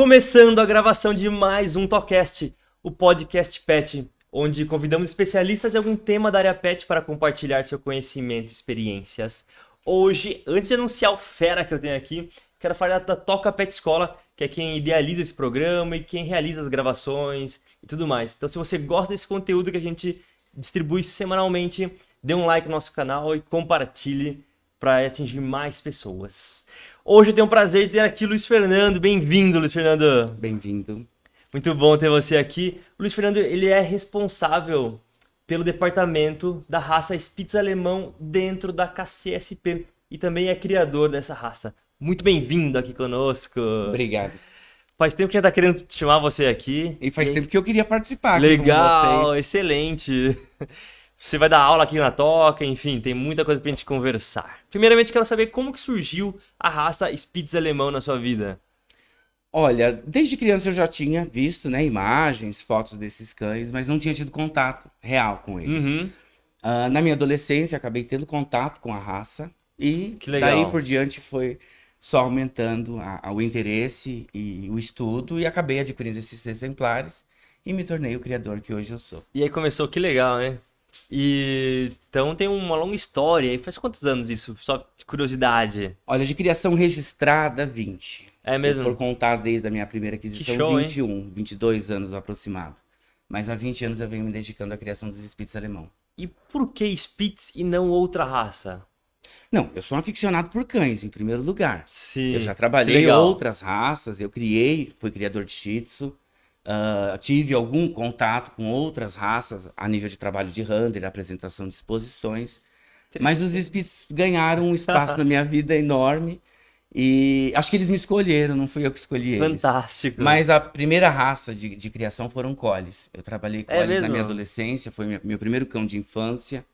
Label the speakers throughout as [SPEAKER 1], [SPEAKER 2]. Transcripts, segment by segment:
[SPEAKER 1] começando a gravação de mais um Tocast, o podcast Pet, onde convidamos especialistas em algum tema da área Pet para compartilhar seu conhecimento e experiências. Hoje, antes de anunciar o fera que eu tenho aqui, quero falar da Toca Pet Escola, que é quem idealiza esse programa e quem realiza as gravações e tudo mais. Então, se você gosta desse conteúdo que a gente distribui semanalmente, dê um like no nosso canal e compartilhe para atingir mais pessoas. Hoje eu tenho o prazer de ter aqui Luiz Fernando. Bem-vindo, Luiz Fernando.
[SPEAKER 2] Bem-vindo.
[SPEAKER 1] Muito bom ter você aqui. O Luiz Fernando, ele é responsável pelo departamento da raça Spitz alemão dentro da KCSP e também é criador dessa raça. Muito bem-vindo aqui conosco.
[SPEAKER 2] Obrigado.
[SPEAKER 1] Faz tempo que já tá querendo chamar você aqui.
[SPEAKER 2] E faz e... tempo que eu queria participar.
[SPEAKER 1] Legal, excelente. Você vai dar aula aqui na Toca, enfim, tem muita coisa pra gente conversar. Primeiramente, quero saber como que surgiu a raça Spitz alemão na sua vida.
[SPEAKER 2] Olha, desde criança eu já tinha visto, né, imagens, fotos desses cães, mas não tinha tido contato real com eles. Uhum. Uh, na minha adolescência, acabei tendo contato com a raça e daí por diante foi só aumentando a, a, o interesse e o estudo e acabei adquirindo esses exemplares e me tornei o criador que hoje eu sou.
[SPEAKER 1] E aí começou, que legal, né? E então tem uma longa história. E faz quantos anos isso? Só de curiosidade.
[SPEAKER 2] Olha, de criação registrada, 20.
[SPEAKER 1] É mesmo?
[SPEAKER 2] por contar desde a minha primeira aquisição, show, 21, hein? 22 anos aproximado. Mas há 20 anos eu venho me dedicando à criação dos Spitz alemão.
[SPEAKER 1] E por que Spitz e não outra raça?
[SPEAKER 2] Não, eu sou um aficionado por cães, em primeiro lugar.
[SPEAKER 1] Sim.
[SPEAKER 2] Eu já trabalhei em outras raças, eu criei, fui criador de Shih Tzu, Uh, tive algum contato com outras raças a nível de trabalho de render, apresentação de exposições. Mas os Spitz ganharam um espaço na minha vida enorme. E acho que eles me escolheram, não fui eu que escolhi eles.
[SPEAKER 1] Fantástico.
[SPEAKER 2] Mas a primeira raça de, de criação foram Collies. Eu trabalhei com é eles na minha adolescência, foi meu, meu primeiro cão de infância.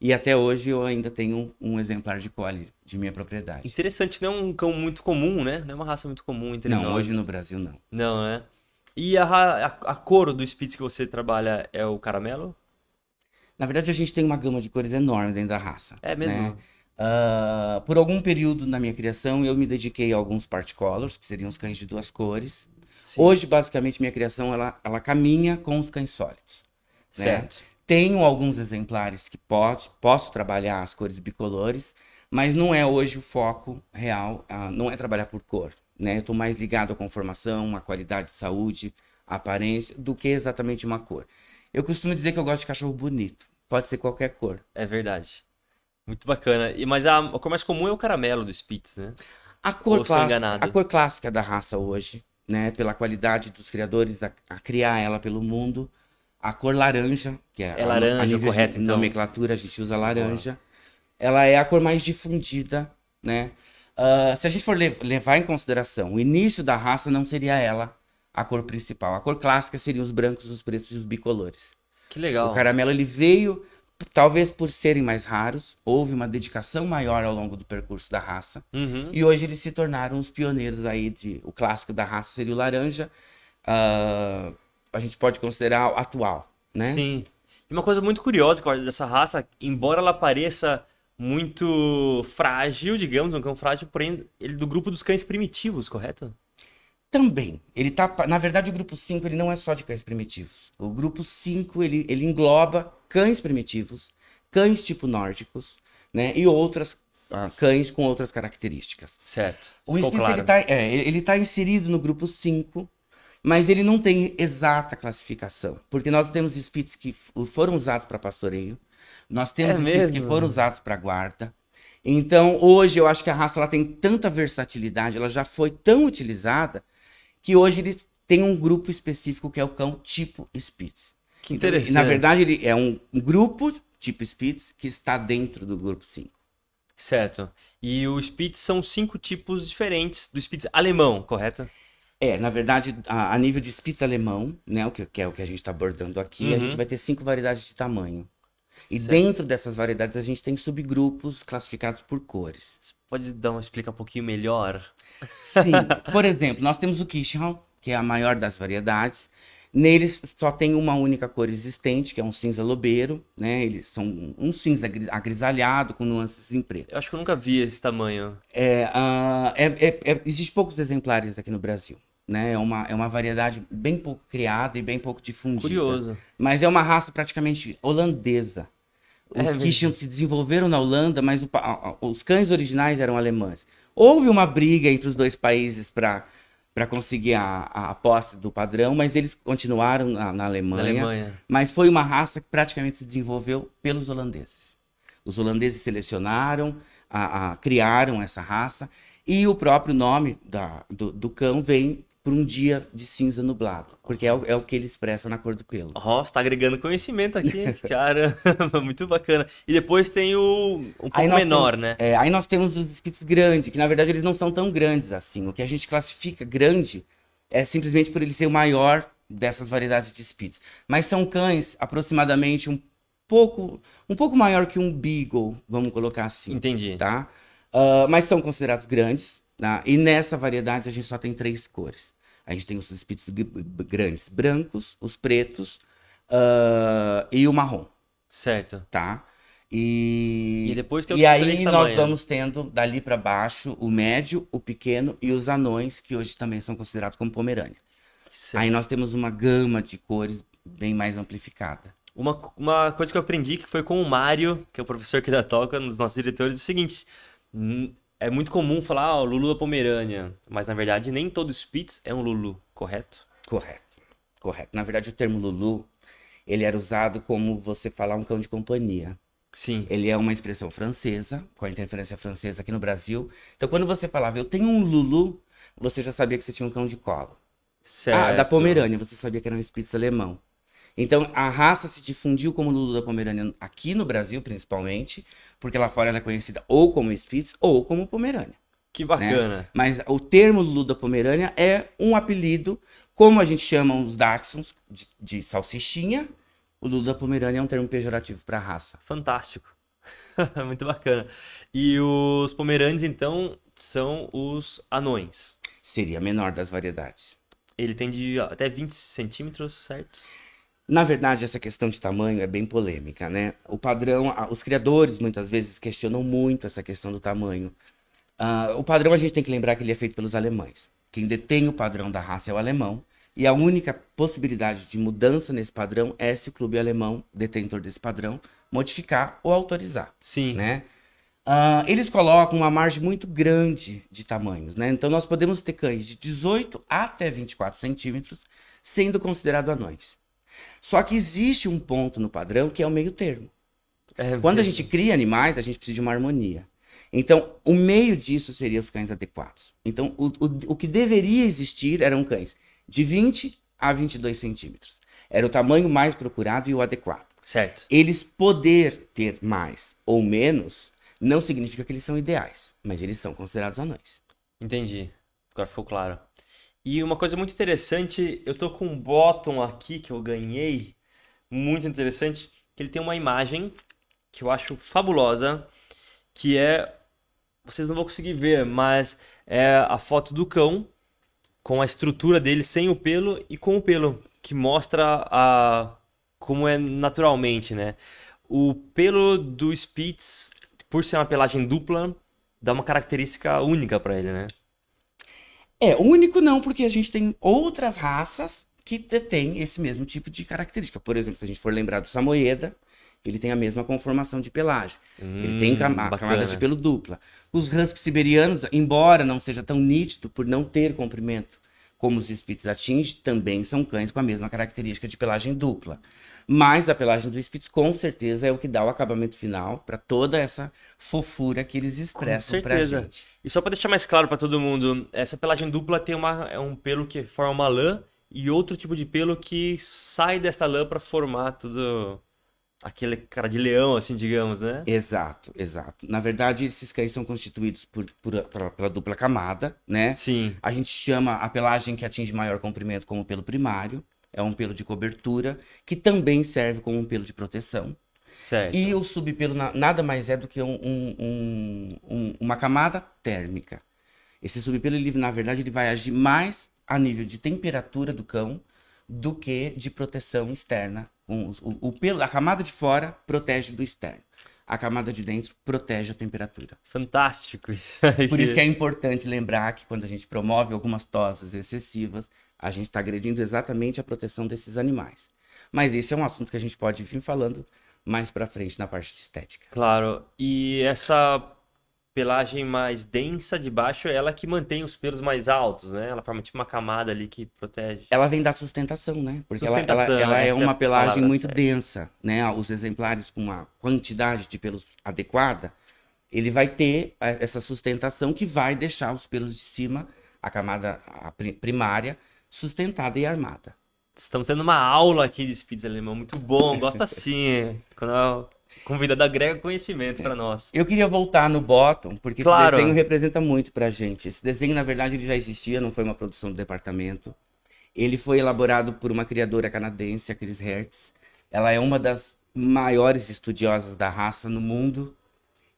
[SPEAKER 2] E até hoje eu ainda tenho um, um exemplar de Collie de minha propriedade.
[SPEAKER 1] Interessante, não é um cão muito comum, né? Não é uma raça muito comum entre
[SPEAKER 2] não,
[SPEAKER 1] nós.
[SPEAKER 2] Não, hoje no Brasil não.
[SPEAKER 1] Não, né? E a, a, a cor do Spitz que você trabalha é o caramelo?
[SPEAKER 2] Na verdade, a gente tem uma gama de cores enorme dentro da raça.
[SPEAKER 1] É mesmo?
[SPEAKER 2] Né? Uh, por algum período na minha criação, eu me dediquei a alguns particolors, que seriam os cães de duas cores. Sim. Hoje, basicamente, minha criação ela, ela caminha com os cães sólidos.
[SPEAKER 1] Né? Certo. Né?
[SPEAKER 2] Tenho alguns exemplares que pode, posso trabalhar as cores bicolores, mas não é hoje o foco real, uh, não é trabalhar por cor né? Estou mais ligado à conformação, à qualidade de saúde, à aparência, do que exatamente uma cor. Eu costumo dizer que eu gosto de cachorro bonito. Pode ser qualquer cor.
[SPEAKER 1] É verdade. Muito bacana. E, mas a, a cor mais comum é o caramelo do Spitz, né?
[SPEAKER 2] A cor, clássica, a cor clássica da raça hoje, né? Pela qualidade dos criadores a, a criar ela pelo mundo. A cor laranja, que é,
[SPEAKER 1] é laranja, a, correto,
[SPEAKER 2] de
[SPEAKER 1] então.
[SPEAKER 2] nomenclatura, a gente usa laranja. Ela é a cor mais difundida, né? Uh, se a gente for le levar em consideração o início da raça, não seria ela a cor principal. A cor clássica seria os brancos, os pretos e os bicolores.
[SPEAKER 1] Que legal.
[SPEAKER 2] O caramelo ele veio, talvez por serem mais raros, houve uma dedicação maior ao longo do percurso da raça.
[SPEAKER 1] Uhum.
[SPEAKER 2] E hoje eles se tornaram os pioneiros aí de. O clássico da raça seria o laranja. Uh, a gente pode considerar atual, né?
[SPEAKER 1] Sim. E uma coisa muito curiosa dessa raça, embora ela pareça muito frágil, digamos, um cão frágil, porém ele do grupo dos cães primitivos, correto?
[SPEAKER 2] Também. Ele tá, na verdade, o grupo 5 ele não é só de cães primitivos. O grupo 5 ele, ele engloba cães primitivos, cães tipo nórdicos, né, e outras uh, cães com outras características.
[SPEAKER 1] Certo.
[SPEAKER 2] O Spitz claro. ele tá, é, ele tá inserido no grupo 5, mas ele não tem exata classificação, porque nós temos Spitz que foram usados para pastoreio, nós temos
[SPEAKER 1] é
[SPEAKER 2] que foram usados para guarda. Então, hoje eu acho que a raça ela tem tanta versatilidade, ela já foi tão utilizada que hoje eles têm um grupo específico que é o cão tipo Spitz.
[SPEAKER 1] Que interessante.
[SPEAKER 2] Então, na verdade, ele é um grupo tipo Spitz que está dentro do grupo 5.
[SPEAKER 1] Certo. E o Spitz são cinco tipos diferentes do Spitz alemão, correto?
[SPEAKER 2] É, na verdade, a, a nível de Spitz alemão, né, o que, que é o que a gente está abordando aqui, uhum. a gente vai ter cinco variedades de tamanho. E certo. dentro dessas variedades a gente tem subgrupos classificados por cores.
[SPEAKER 1] Você pode dar uma explicar um pouquinho melhor?
[SPEAKER 2] Sim. Por exemplo, nós temos o Kishon, que é a maior das variedades. Neles só tem uma única cor existente, que é um cinza lobeiro, né? Eles são um cinza agrisalhado com nuances em preto.
[SPEAKER 1] Eu acho que eu nunca vi esse tamanho.
[SPEAKER 2] É, uh, é, é, é, existe poucos exemplares aqui no Brasil. Né? É uma, é uma variedade bem pouco criada e bem pouco difundida.
[SPEAKER 1] Curioso.
[SPEAKER 2] Mas é uma raça praticamente holandesa. Os
[SPEAKER 1] É
[SPEAKER 2] que
[SPEAKER 1] mesmo.
[SPEAKER 2] se desenvolveram na Holanda, mas o os cães originais eram alemães. Houve uma briga entre os dois países para para conseguir a, a, posse do padrão, mas eles continuaram na, na
[SPEAKER 1] Na
[SPEAKER 2] Alemanha.
[SPEAKER 1] Alemanha.
[SPEAKER 2] Mas foi uma raça que praticamente se desenvolveu pelos holandeses. Os holandeses selecionaram, a, a- criaram essa raça, e o próprio nome da- do, do cão vem por um dia de cinza nublado, porque é o, é o que ele expressa na cor do pelo.
[SPEAKER 1] Ó, você tá agregando conhecimento aqui, cara. Muito bacana. E depois tem o um pouco menor, né?
[SPEAKER 2] É, aí nós temos os Spitz grandes, que na verdade eles não são tão grandes assim. O que a gente classifica grande é simplesmente por ele ser o maior dessas variedades de Spitz. Mas são cães aproximadamente um pouco, um pouco maior que um Beagle, vamos colocar assim,
[SPEAKER 1] Entendi.
[SPEAKER 2] tá? Ah, mas são considerados grandes, tá? E nessa variedade a gente só tem três cores. A gente tem os g- grandes brancos, os pretos ah, e o marrom
[SPEAKER 1] Certo.
[SPEAKER 2] tá? E,
[SPEAKER 1] E depois tem
[SPEAKER 2] e aí nós
[SPEAKER 1] tamanhos.
[SPEAKER 2] vamos tendo dali pra baixo o médio, o pequeno e os anões, que hoje também são considerados como pomerânia.
[SPEAKER 1] Certo.
[SPEAKER 2] Aí nós temos uma gama de cores bem mais amplificada.
[SPEAKER 1] Uma, uma coisa que eu aprendi que foi com o Mário, que é o professor aqui da Toca, um dos nossos diretores, é o seguinte: hum, é muito comum falar, ah, o Lulu da Pomerânia, mas na verdade nem todo Spitz é um Lulu, correto?
[SPEAKER 2] Correto, correto. Na verdade, o termo Lulu, ele era usado como você falar um cão de companhia.
[SPEAKER 1] Sim.
[SPEAKER 2] Ele é uma expressão francesa, com a interferência francesa aqui no Brasil. Então, quando você falava, eu tenho um Lulu, você já sabia que você tinha um cão de colo.
[SPEAKER 1] Certo.
[SPEAKER 2] Ah, da Pomerânia, você sabia que era um Spitz alemão. Então, a raça se difundiu como Lulu da Pomerânia aqui no Brasil, principalmente, porque lá fora ela é conhecida ou como Spitz ou como Pomerânia.
[SPEAKER 1] Que bacana.
[SPEAKER 2] Mas o termo Lulu da Pomerânia é um apelido, como a gente chama os Dachshunds de, de salsichinha, o Lulu da Pomerânia é um termo pejorativo para raça.
[SPEAKER 1] Fantástico. Muito bacana. E os Pomerânios, então, são os anões.
[SPEAKER 2] Seria a menor das variedades.
[SPEAKER 1] Ele tem de até 20 centímetros, certo?
[SPEAKER 2] Na verdade, essa questão de tamanho é bem polêmica, né? O padrão, os criadores muitas vezes questionam muito essa questão do tamanho. Ah, o padrão a gente tem que lembrar que ele é feito pelos alemães. Quem detém o padrão da raça é o alemão. E a única possibilidade de mudança nesse padrão é se o clube alemão, detentor desse padrão, modificar ou autorizar
[SPEAKER 1] Sim.
[SPEAKER 2] né? Ah, eles colocam uma margem muito grande de tamanhos, né? Então nós podemos ter cães de 18 até 24 centímetros sendo considerados anões. Só que existe um ponto no padrão que é o meio termo.
[SPEAKER 1] É
[SPEAKER 2] Quando a gente cria animais, a gente precisa de uma harmonia. Então, o meio disso seria os cães adequados. Então, o, o, o que deveria existir eram cães de 20 a 22 centímetros. Era o tamanho mais procurado e o adequado.
[SPEAKER 1] Certo.
[SPEAKER 2] Eles poder ter mais ou menos não significa que eles são ideais, mas eles são considerados anões.
[SPEAKER 1] Entendi. Agora ficou claro. E uma coisa muito interessante, eu tô com um bottom aqui que eu ganhei, muito interessante, que ele tem uma imagem que eu acho fabulosa, que é, vocês não vão conseguir ver, mas é a foto do cão com a estrutura dele sem o pelo e com o pelo, que mostra a como é naturalmente, né? O pelo do Spitz, por ser uma pelagem dupla, dá uma característica única pra ele, né?
[SPEAKER 2] É, único não, porque a gente tem outras raças que detêm esse mesmo tipo de característica. Por exemplo, se a gente for lembrar do Samoyeda, ele tem a mesma conformação de pelagem. Ele tem cam-
[SPEAKER 1] Hum, bacana.
[SPEAKER 2] camada de pelo dupla. Os Husky siberianos, embora não seja tão nítido por não ter comprimento como os Spitz atinge, também são cães com a mesma característica de pelagem dupla. Mas a pelagem do Spitz com certeza é o que dá o acabamento final para toda essa fofura que eles expressam pra
[SPEAKER 1] certeza.
[SPEAKER 2] gente.
[SPEAKER 1] E só pra deixar mais claro pra todo mundo, essa pelagem dupla tem uma, é um pelo que forma uma lã e outro tipo de pelo que sai desta lã pra formar tudo aquele cara de leão, assim, digamos, né?
[SPEAKER 2] Exato, exato. Na verdade, esses cães são constituídos por, por- pela, pela dupla camada, né?
[SPEAKER 1] Sim,
[SPEAKER 2] A gente chama a pelagem que atinge maior comprimento como pelo primário. É um pelo de cobertura, que também serve como um pelo de proteção.
[SPEAKER 1] certo.
[SPEAKER 2] E o subpelo na- nada mais é do que um- um- um- um- uma camada térmica. Esse subpelo, ele, na verdade, ele vai agir mais a nível de temperatura do cão do que de proteção externa. Um- O, o pelo, a camada de fora protege do externo. a camada de dentro protege a temperatura.
[SPEAKER 1] Fantástico.
[SPEAKER 2] Por isso que é importante lembrar que quando a gente promove algumas toses excessivas, a gente está agredindo exatamente a proteção desses animais. Mas esse é um assunto que a gente pode vir falando mais para frente na parte de estética.
[SPEAKER 1] Claro. E essa pelagem mais densa de baixo é ela que mantém os pelos mais altos, né? Ela forma tipo uma camada ali que protege.
[SPEAKER 2] Ela vem da sustentação, né? Porque sustentação, ela, ela, ela é uma pelagem muito certa. densa, né? Os exemplares com uma quantidade de pelos adequada, ele vai ter essa sustentação que vai deixar os pelos de cima, a camada primária, sustentada e armada.
[SPEAKER 1] Estamos tendo uma aula aqui de Spitz alemão, muito bom, gosto assim. Quando a convidada agrega conhecimento para nós.
[SPEAKER 2] Eu queria voltar no Bottom, porque claro. esse desenho representa muito pra gente. Esse desenho, na verdade, ele já existia, não foi uma produção do departamento. Ele foi elaborado por uma criadora canadense, a Chris Hertz. Ela é uma das maiores estudiosas da raça no mundo.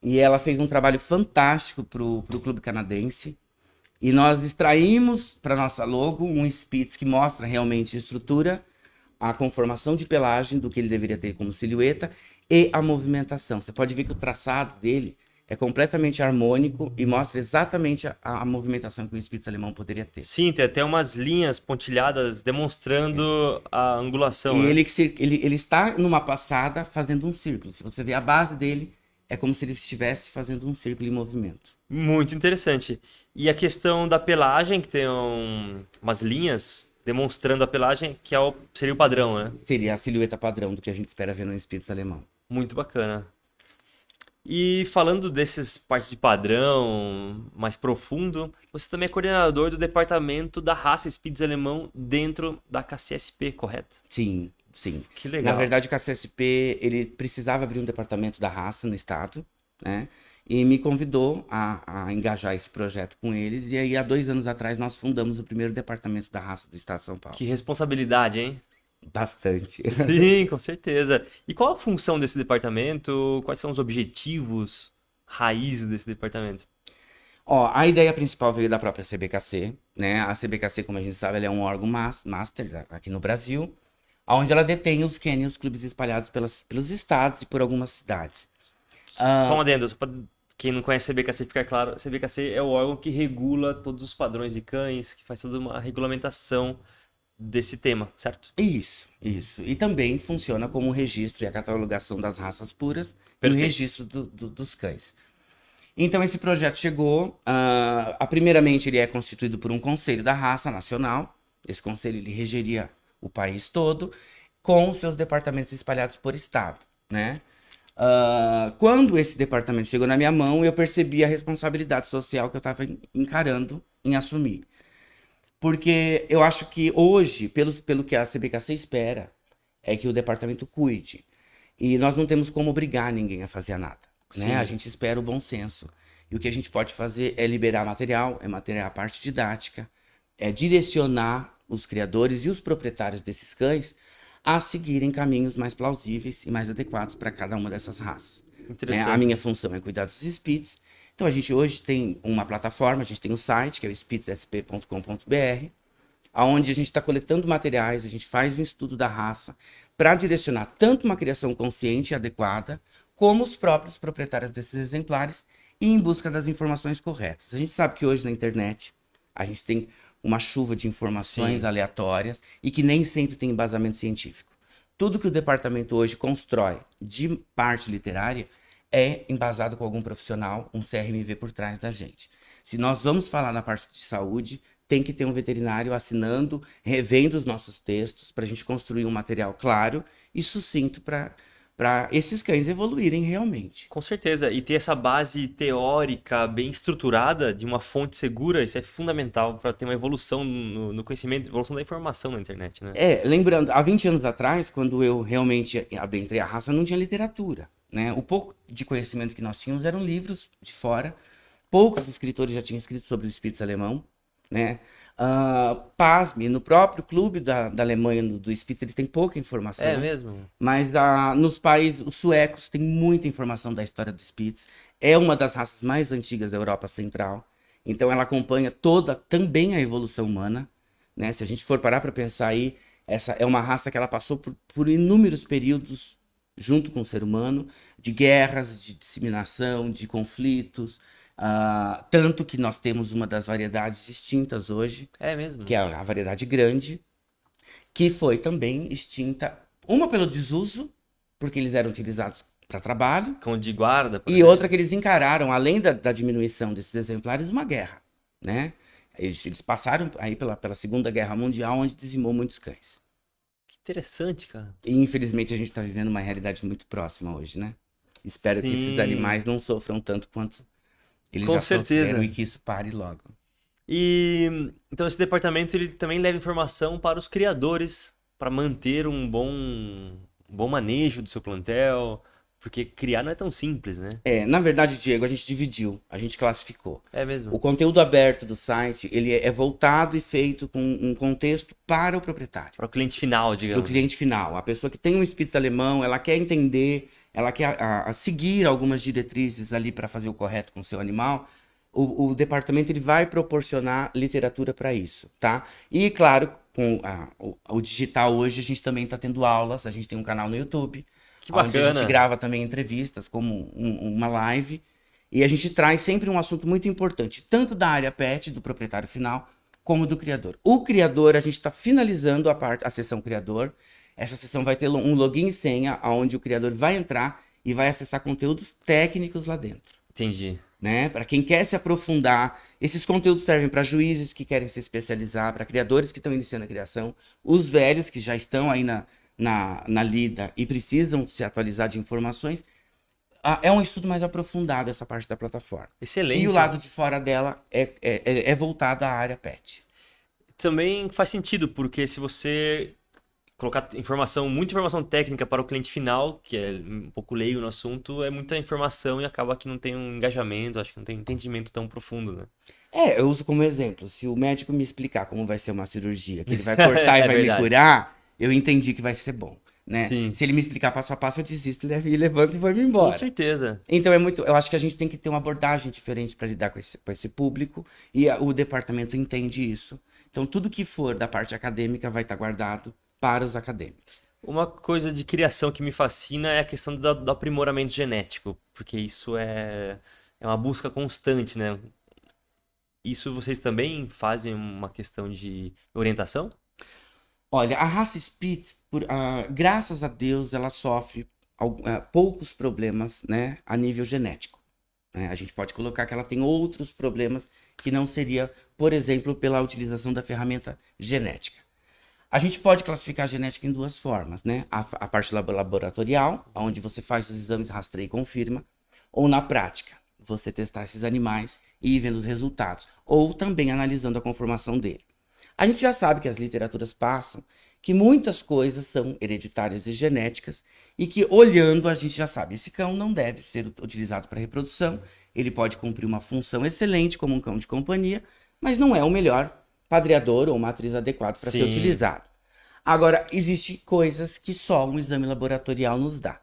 [SPEAKER 2] E ela fez um trabalho fantástico pro, pro clube canadense. E nós extraímos para nossa logo um Spitz que mostra realmente a estrutura, a conformação de pelagem do que ele deveria ter como silhueta e a movimentação. Você pode ver que o traçado dele é completamente harmônico e mostra exatamente a, a movimentação que o Spitz alemão poderia ter.
[SPEAKER 1] Sim, tem até umas linhas pontilhadas demonstrando é. a angulação.
[SPEAKER 2] E né? ele, ele, ele está numa passada fazendo um círculo. Se você ver a base dele, é como se ele estivesse fazendo um círculo em movimento.
[SPEAKER 1] Muito interessante. E a questão da pelagem, que tem um, umas linhas demonstrando a pelagem, que é o, seria o padrão, né?
[SPEAKER 2] Seria a silhueta padrão do que a gente espera ver no Spitz alemão.
[SPEAKER 1] Muito bacana. E falando desses partes de padrão mais profundo, você também é coordenador do departamento da raça Spitz alemão dentro da KCSP, correto?
[SPEAKER 2] Sim, sim.
[SPEAKER 1] Que legal.
[SPEAKER 2] Na verdade, o KCSP ele precisava abrir um departamento da raça no estado, né? E me convidou a, a, engajar esse projeto com eles. E aí, há dois anos atrás, nós fundamos o primeiro departamento da raça do Estado de São Paulo.
[SPEAKER 1] Que responsabilidade, hein?
[SPEAKER 2] Bastante.
[SPEAKER 1] Sim, com certeza. E qual a função desse departamento? Quais são os objetivos raízes desse departamento?
[SPEAKER 2] Ó, a ideia principal veio da própria CBKC, né? A CBKC, como a gente sabe, é um órgão master aqui no Brasil, onde ela detém os cânions clubes espalhados pelas, pelos estados e por algumas cidades.
[SPEAKER 1] Só um adendo, só pra quem não conhece CBKC, fica claro, CBKC é o órgão que regula todos os padrões de cães, que faz toda uma regulamentação desse tema, certo?
[SPEAKER 2] Isso, isso. E também funciona como o registro e a catalogação das raças puras e o registro do, do, dos cães. Então esse projeto chegou, uh, a, primeiramente ele é constituído por um conselho da raça nacional, esse conselho ele regeria o país todo, com seus departamentos espalhados por estado, né? Uh, quando esse departamento chegou na minha mão, eu percebi a responsabilidade social que eu estava encarando em assumir. Porque eu acho que hoje, pelo, pelo que a CBKC espera, é que o departamento cuide. E nós não temos como obrigar ninguém a fazer nada. Né? A gente espera o bom senso. E o que a gente pode fazer é liberar material, é material a parte didática, é direcionar os criadores e os proprietários desses cães a seguirem caminhos mais plausíveis e mais adequados para cada uma dessas raças. É, a minha função é cuidar dos Spitz. Então a gente hoje tem uma plataforma, a gente tem um site que é o spitzsp.com.br, aonde a gente está coletando materiais, a gente faz um estudo da raça para direcionar tanto uma criação consciente e adequada, como os próprios proprietários desses exemplares e em busca das informações corretas. A gente sabe que hoje na internet a gente tem uma chuva de informações Sim. aleatórias e que nem sempre tem embasamento científico. Tudo que o departamento hoje constrói de parte literária é embasado com algum profissional, um CRMV por trás da gente. Se nós vamos falar na parte de saúde, tem que ter um veterinário assinando, revendo os nossos textos, para a gente construir um material claro e sucinto para para esses cães evoluírem realmente.
[SPEAKER 1] Com certeza, e ter essa base teórica bem estruturada de uma fonte segura, isso é fundamental para ter uma evolução no, no, conhecimento, evolução da informação na internet, né?
[SPEAKER 2] É, lembrando, há 20 anos atrás, quando eu realmente adentrei a raça, não tinha literatura, né? O pouco de conhecimento que nós tínhamos eram livros de fora, poucos escritores já tinham escrito sobre o espírito alemão, né? Uh, pasme, no próprio clube da, da Alemanha, do, do Spitz, eles têm pouca informação.
[SPEAKER 1] É mesmo?
[SPEAKER 2] Mas uh, nos países, os suecos têm muita informação da história do Spitz. É uma das raças mais antigas da Europa Central. Então ela acompanha toda, também a evolução humana. Né? Se a gente for parar para pensar aí, essa é uma raça que ela passou por, por inúmeros períodos junto com o ser humano, de guerras, de disseminação, de conflitos. Uh, tanto que nós temos uma das variedades extintas hoje.
[SPEAKER 1] É mesmo?
[SPEAKER 2] Que é a variedade grande, que foi também extinta, uma pelo desuso, porque eles eram utilizados para trabalho.
[SPEAKER 1] Cão de guarda.
[SPEAKER 2] E exemplo. outra que eles encararam, além da, da, diminuição desses exemplares, uma guerra, né? Eles, eles passaram aí pela, pela Segunda Guerra Mundial, onde dizimou muitos cães.
[SPEAKER 1] Que interessante, cara.
[SPEAKER 2] E infelizmente a gente está vivendo uma realidade muito próxima hoje, né? Espero Sim. que esses animais não sofram tanto quanto eles
[SPEAKER 1] Com certeza.
[SPEAKER 2] e que isso pare logo.
[SPEAKER 1] E então esse departamento ele também leva informação para os criadores para manter um bom, um bom manejo do seu plantel, porque criar não é tão simples, né?
[SPEAKER 2] É, na verdade, Diego, a gente dividiu, a gente classificou.
[SPEAKER 1] É mesmo.
[SPEAKER 2] O conteúdo aberto do site, ele é voltado e feito com um contexto para o proprietário.
[SPEAKER 1] Para o cliente final, digamos.
[SPEAKER 2] Para o cliente final. A pessoa que tem um espírito alemão, ela quer entender, ela quer a, a seguir algumas diretrizes ali para fazer o correto com o seu animal. O, o, departamento ele vai proporcionar literatura para isso, tá? E claro, com a, o, o, digital hoje a gente também está tendo aulas, a gente tem um canal no YouTube
[SPEAKER 1] que bacana. Onde
[SPEAKER 2] a gente grava também entrevistas, como um, uma live. E a gente traz sempre um assunto muito importante, tanto da área pet, do proprietário final, como do criador. O criador, a gente está finalizando a, parte, a sessão criador. Essa sessão vai ter um login e senha, onde o criador vai entrar e vai acessar conteúdos técnicos lá dentro.
[SPEAKER 1] Entendi.
[SPEAKER 2] Né? Para quem quer se aprofundar, esses conteúdos servem para juízes que querem se especializar, para criadores que estão iniciando a criação, os velhos que já estão aí na, na, na lida e precisam se atualizar de informações, é um estudo mais aprofundado essa parte da plataforma.
[SPEAKER 1] Excelente.
[SPEAKER 2] E o lado de fora dela é, é, é, é voltado à área pet.
[SPEAKER 1] Também faz sentido, porque se você colocar informação, muita informação técnica para o cliente final, que é um pouco leigo no assunto, é muita informação e acaba que não tem um engajamento, acho que não tem entendimento tão profundo, né?
[SPEAKER 2] É, eu uso como exemplo, se o médico me explicar como vai ser uma cirurgia, que ele vai cortar e é vai verdade. me curar, eu entendi que vai ser bom. Né? Se ele me explicar passo a passo, eu desisto, e levanto e vou me embora.
[SPEAKER 1] Com certeza.
[SPEAKER 2] Então é muito. Eu acho que a gente tem que ter uma abordagem diferente para lidar com esse, com esse público e a, o departamento entende isso. Então tudo que for da parte acadêmica vai estar guardado para os acadêmicos.
[SPEAKER 1] Uma coisa de criação que me fascina é a questão do, do aprimoramento genético, porque isso é, é uma busca constante, né? Isso vocês também fazem uma questão de orientação?
[SPEAKER 2] Olha, a raça Spitz, por, uh, graças a Deus, ela sofre uh, poucos problemas né, a nível genético. Né? A gente pode colocar que ela tem outros problemas que não seria, por exemplo, pela utilização da ferramenta genética. A gente pode classificar a genética em duas formas, né? A, a parte laboratorial, onde você faz os exames, rastreia e confirma, ou na prática, você testar esses animais e ir vendo os resultados, ou também analisando a conformação dele. A gente já sabe que as literaturas passam que muitas coisas são hereditárias e genéticas e que olhando a gente já sabe, esse cão não deve ser utilizado para reprodução, ele pode cumprir uma função excelente como um cão de companhia, mas não é o melhor padreador ou matriz adequado para ser utilizado. Agora, existem coisas que só um exame laboratorial nos dá,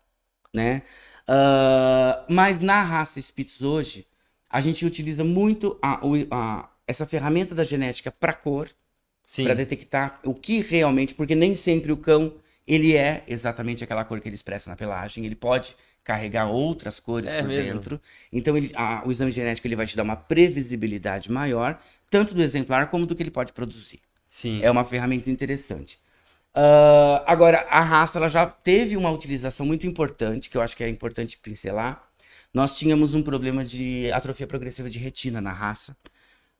[SPEAKER 2] né? Uh, mas na raça Spitz hoje, a gente utiliza muito a, a, essa ferramenta da genética para cor, para detectar o que realmente, porque nem sempre o cão ele é exatamente aquela cor que ele expressa na pelagem, ele pode carregar outras cores é por mesmo? dentro. Então ele, a, o exame genético ele vai te dar uma previsibilidade maior, tanto do exemplar como do que ele pode produzir.
[SPEAKER 1] Sim.
[SPEAKER 2] É uma ferramenta interessante. Uh, agora, a raça ela já teve uma utilização muito importante, que eu acho que é importante pincelar. Nós tínhamos um problema de atrofia progressiva de retina na raça.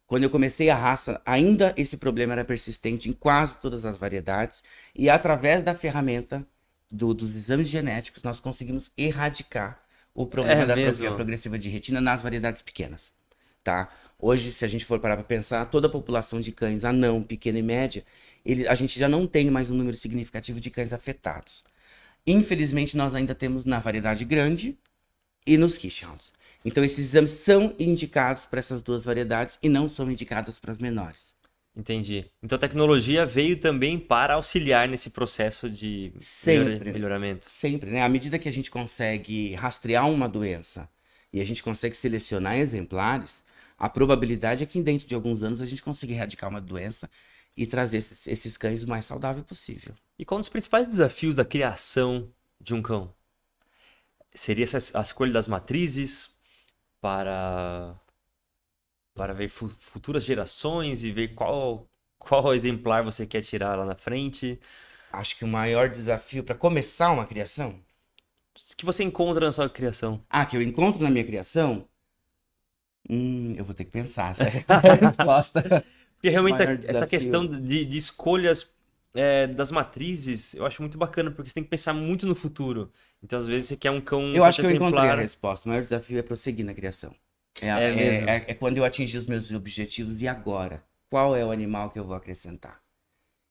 [SPEAKER 2] Quando eu comecei a raça, ainda esse problema era persistente em quase todas as variedades, e através da ferramenta do, dos exames genéticos, nós conseguimos erradicar o problema é da atrofia progressiva de retina nas variedades pequenas. Tá? Hoje, se a gente for parar para pensar, toda a população de cães anão, pequena e média, ele, a gente já não tem mais um número significativo de cães afetados. Infelizmente, nós ainda temos na variedade grande e nos Keyshounds. Então, esses exames são indicados para essas duas variedades e não são indicados para as menores.
[SPEAKER 1] Entendi. Então, a tecnologia veio também para auxiliar nesse processo de
[SPEAKER 2] sempre,
[SPEAKER 1] melhoramento.
[SPEAKER 2] Sempre, né? À medida que a gente consegue rastrear uma doença e a gente consegue selecionar exemplares, a probabilidade é que dentro de alguns anos a gente consiga erradicar uma doença e trazer esses, esses cães o mais saudável possível.
[SPEAKER 1] E qual um dos principais desafios da criação de um cão? seria essa a escolha das matrizes para para ver futuras gerações e ver qual qual exemplar você quer tirar lá na frente.
[SPEAKER 2] Acho que o maior desafio para começar uma criação
[SPEAKER 1] que você encontra na sua criação.
[SPEAKER 2] Ah, que eu encontro na minha criação? Hum, eu vou ter que pensar essa é a resposta.
[SPEAKER 1] Porque realmente essa questão de, de escolhas é, das matrizes, eu acho muito bacana, porque você tem que pensar muito no futuro. Então, às vezes, você quer um cão.
[SPEAKER 2] Eu acho que exemplar... eu encontrei a resposta. O maior desafio é prosseguir na criação. É, é, é, é, é quando eu atingir os meus objetivos e agora? Qual é o animal que eu vou acrescentar?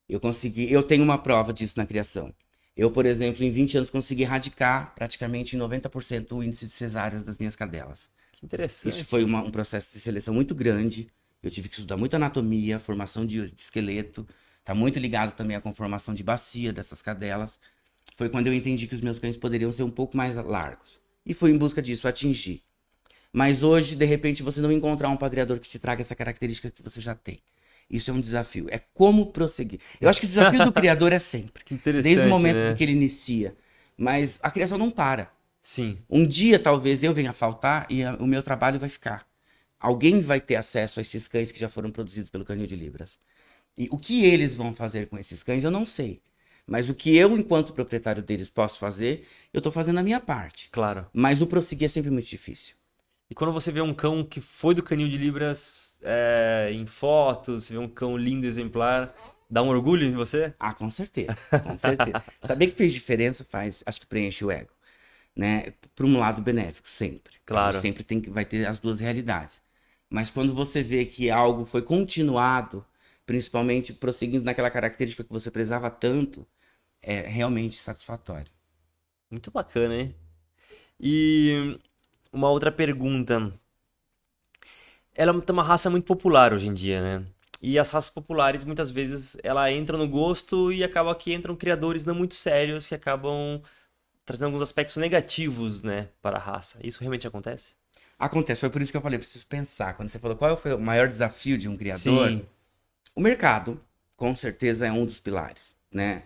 [SPEAKER 2] Eu consegui. Eu tenho uma prova disso na criação. Eu, por exemplo, em 20 anos consegui erradicar praticamente em 90% o índice de cesáreas das minhas cadelas.
[SPEAKER 1] Interessante.
[SPEAKER 2] Isso foi uma, um processo de seleção muito grande. Eu tive que estudar muito anatomia, formação de, de esqueleto. Está muito ligado também à conformação de bacia dessas cadelas. Foi quando eu entendi que os meus cães poderiam ser um pouco mais largos. E fui em busca disso, atingir. Mas hoje, de repente, você não encontrar um padreador que te traga essa característica que você já tem. Isso é um desafio. É como prosseguir. Eu acho que o desafio do criador é sempre. desde o momento né? que ele inicia. Mas a criação não para.
[SPEAKER 1] Sim.
[SPEAKER 2] Um dia talvez eu venha a faltar e a, o meu trabalho vai ficar. Alguém vai ter acesso a esses cães que já foram produzidos pelo Canil de Libras. E o que eles vão fazer com esses cães, eu não sei. Mas o que eu, enquanto proprietário deles, posso fazer, eu estou fazendo a minha parte.
[SPEAKER 1] Claro.
[SPEAKER 2] Mas o prosseguir é sempre muito difícil.
[SPEAKER 1] E quando você vê um cão que foi do Canil de Libras é, em fotos, você vê um cão lindo, exemplar, dá um orgulho em você?
[SPEAKER 2] Ah, com certeza, com certeza. Saber que fez diferença faz, acho que preenche o ego, né? Por um lado benéfico, sempre.
[SPEAKER 1] Claro.
[SPEAKER 2] Sempre tem que, vai ter as duas realidades. Mas quando você vê que algo foi continuado, principalmente prosseguindo naquela característica que você prezava tanto, é realmente satisfatório.
[SPEAKER 1] Muito bacana, hein? E uma outra pergunta ela é uma raça muito popular hoje em dia, né? E as raças populares, muitas vezes, ela entra no gosto e acaba que entram criadores não muito sérios que acabam trazendo alguns aspectos negativos, né, para a raça. Isso realmente acontece?
[SPEAKER 2] Acontece, foi por isso que eu falei, preciso pensar. Quando você falou qual foi o maior desafio de um criador, Sim. o mercado, com certeza, é um dos pilares, né?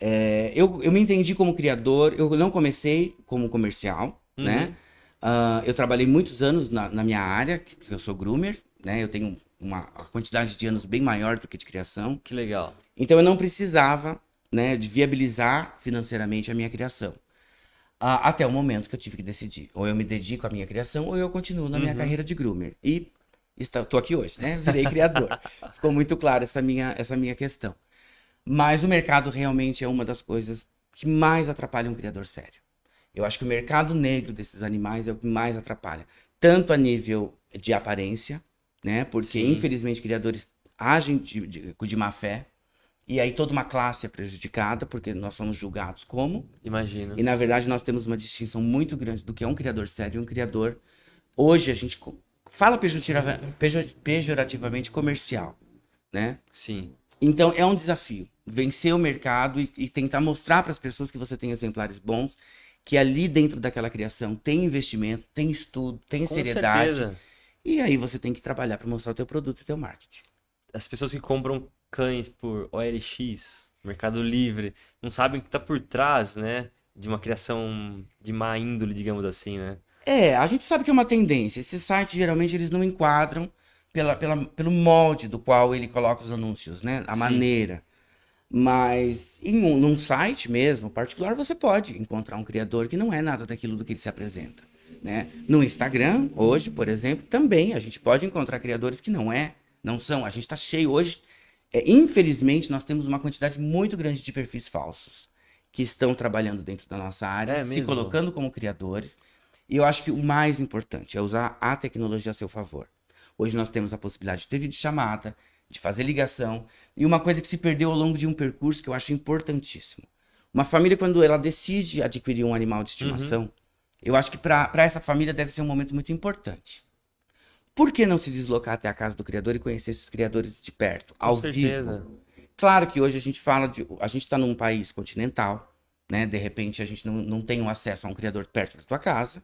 [SPEAKER 2] É, eu, eu me entendi como criador, eu não comecei como comercial, uhum. né? Uh, eu trabalhei muitos anos na, na, minha área, que eu sou groomer, né? Eu tenho uma quantidade de anos bem maior do que de criação.
[SPEAKER 1] Que legal.
[SPEAKER 2] Então eu não precisava, né, de viabilizar financeiramente a minha criação. Até o momento que eu tive que decidir. Ou eu me dedico à minha criação, ou eu continuo na minha uhum. carreira de groomer. E estou aqui hoje, né? Virei criador. Ficou muito claro essa minha, essa minha questão. Mas o mercado realmente é uma das coisas que mais atrapalha um criador sério. Eu acho que o mercado negro desses animais é o que mais atrapalha. Tanto a nível de aparência, né? Porque, Sim. infelizmente, criadores agem de, de, de má fé. E aí toda uma classe é prejudicada, porque nós somos julgados como.
[SPEAKER 1] Imagina.
[SPEAKER 2] E, na verdade, nós temos uma distinção muito grande do que é um criador sério e um criador... Hoje, a gente fala pejorativamente comercial, né?
[SPEAKER 1] Sim.
[SPEAKER 2] Então, é um desafio. Vencer o mercado e, e tentar mostrar para as pessoas que você tem exemplares bons que ali dentro daquela criação tem investimento, tem estudo, tem Com seriedade. Certeza. E aí você tem que trabalhar para mostrar o teu produto e o teu marketing.
[SPEAKER 1] As pessoas que compram cães por OLX, Mercado Livre, não sabem o que está por trás, né? De uma criação de má índole, digamos assim, né?
[SPEAKER 2] É, a gente sabe que é uma tendência. Esses sites geralmente eles não enquadram pela, pela, pelo molde do qual ele coloca os anúncios, né? A Sim. maneira. Mas em um, num site mesmo, particular, você pode encontrar um criador que não é nada daquilo do que ele se apresenta. Né? No Instagram, hoje, por exemplo, também a gente pode encontrar criadores que não é, não são. A gente está cheio hoje. É, infelizmente, nós temos uma quantidade muito grande de perfis falsos que estão trabalhando dentro da nossa área, é se colocando como criadores. E eu acho que o mais importante é usar a tecnologia a seu favor. Hoje nós temos a possibilidade de ter vídeo chamada, de fazer ligação. E uma coisa que se perdeu ao longo de um percurso que eu acho importantíssimo. Uma família, quando ela decide adquirir um animal de estimação, uhum. eu acho que para essa família deve ser um momento muito importante. Por que não se deslocar até a casa do criador e conhecer esses criadores de perto, ao Com certeza. vivo? Claro que hoje a gente fala de. A gente está num país continental, né? De repente a gente não, não tem um acesso a um criador perto da tua casa.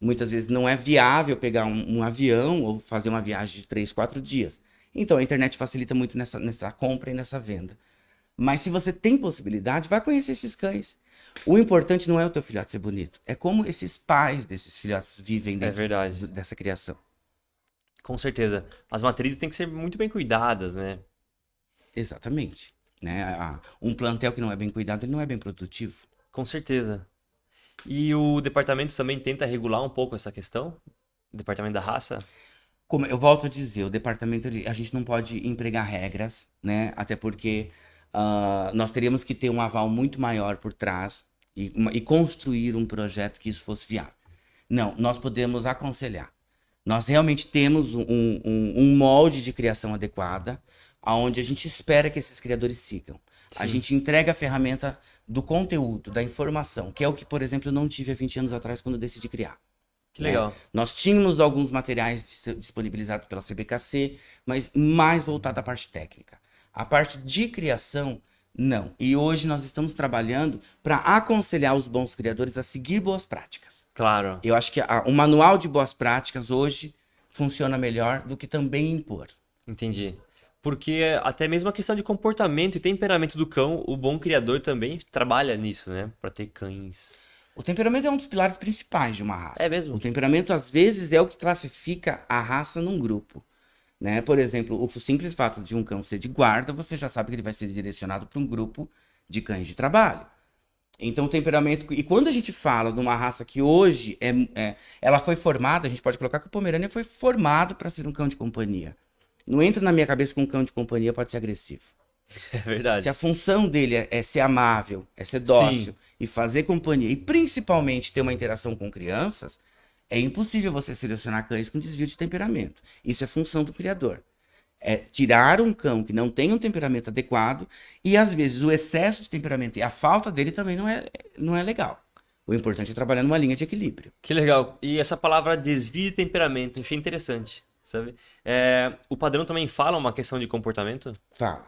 [SPEAKER 2] Muitas vezes não é viável pegar um, um avião ou fazer uma viagem de três, quatro dias. Então a internet facilita muito nessa, nessa compra e nessa venda. Mas se você tem possibilidade, vai conhecer esses cães. O importante não é o teu filhote ser bonito, é como esses pais desses filhotes vivem
[SPEAKER 1] É
[SPEAKER 2] dentro
[SPEAKER 1] verdade.
[SPEAKER 2] dessa criação.
[SPEAKER 1] Com certeza. As matrizes têm que ser muito bem cuidadas, né?
[SPEAKER 2] Exatamente. Né? Um plantel que não é bem cuidado, ele não é bem produtivo.
[SPEAKER 1] Com certeza. E o departamento também tenta regular um pouco essa questão? O departamento da raça?
[SPEAKER 2] Como eu volto a dizer, o departamento, a gente não pode empregar regras, né? Até porque ah, nós teríamos que ter um aval muito maior por trás e, uma- e construir um projeto que isso fosse viável. Não, nós podemos aconselhar. Nós realmente temos um, um- um molde de criação adequada, aonde a gente espera que esses criadores sigam. A
[SPEAKER 1] Sim.
[SPEAKER 2] gente entrega a ferramenta do conteúdo, da informação, que é o que, por exemplo, eu não tive há 20 anos atrás quando decidi criar.
[SPEAKER 1] Que legal.
[SPEAKER 2] Nós tínhamos alguns materiais dis- disponibilizados pela CBKC, mas mais voltado à parte técnica. A parte de criação, não. E hoje nós estamos trabalhando para aconselhar os bons criadores a seguir boas práticas.
[SPEAKER 1] Claro.
[SPEAKER 2] Eu acho que a- o manual de boas práticas hoje funciona melhor do que também impor.
[SPEAKER 1] Entendi. Porque até mesmo a questão de comportamento e temperamento do cão, o bom criador também trabalha nisso, né? Pra ter cães.
[SPEAKER 2] O temperamento é um dos pilares principais de uma raça.
[SPEAKER 1] É mesmo?
[SPEAKER 2] O temperamento, às vezes, é o que classifica a raça num grupo. Né? Por exemplo, o simples fato de um cão ser de guarda, você já sabe que ele vai ser direcionado para um grupo de cães de trabalho. Então, o temperamento. E quando a gente fala de uma raça que hoje é, é- ela foi formada, a gente pode colocar que o Pomerânia foi formado para ser um cão de companhia. Não entra na minha cabeça que um cão de companhia pode ser agressivo.
[SPEAKER 1] É verdade.
[SPEAKER 2] Se a função dele é, é ser amável, é ser dócil e fazer companhia, e principalmente ter uma interação com crianças, é impossível você selecionar cães com desvio de temperamento. Isso é função do criador. É tirar um cão que não tem um temperamento adequado e às vezes o excesso de temperamento e a falta dele também não é, não é legal. O importante é trabalhar numa linha de equilíbrio.
[SPEAKER 1] Que legal. E essa palavra desvio de temperamento, achei interessante, sabe? É, o padrão também fala uma questão de comportamento?
[SPEAKER 2] Fala.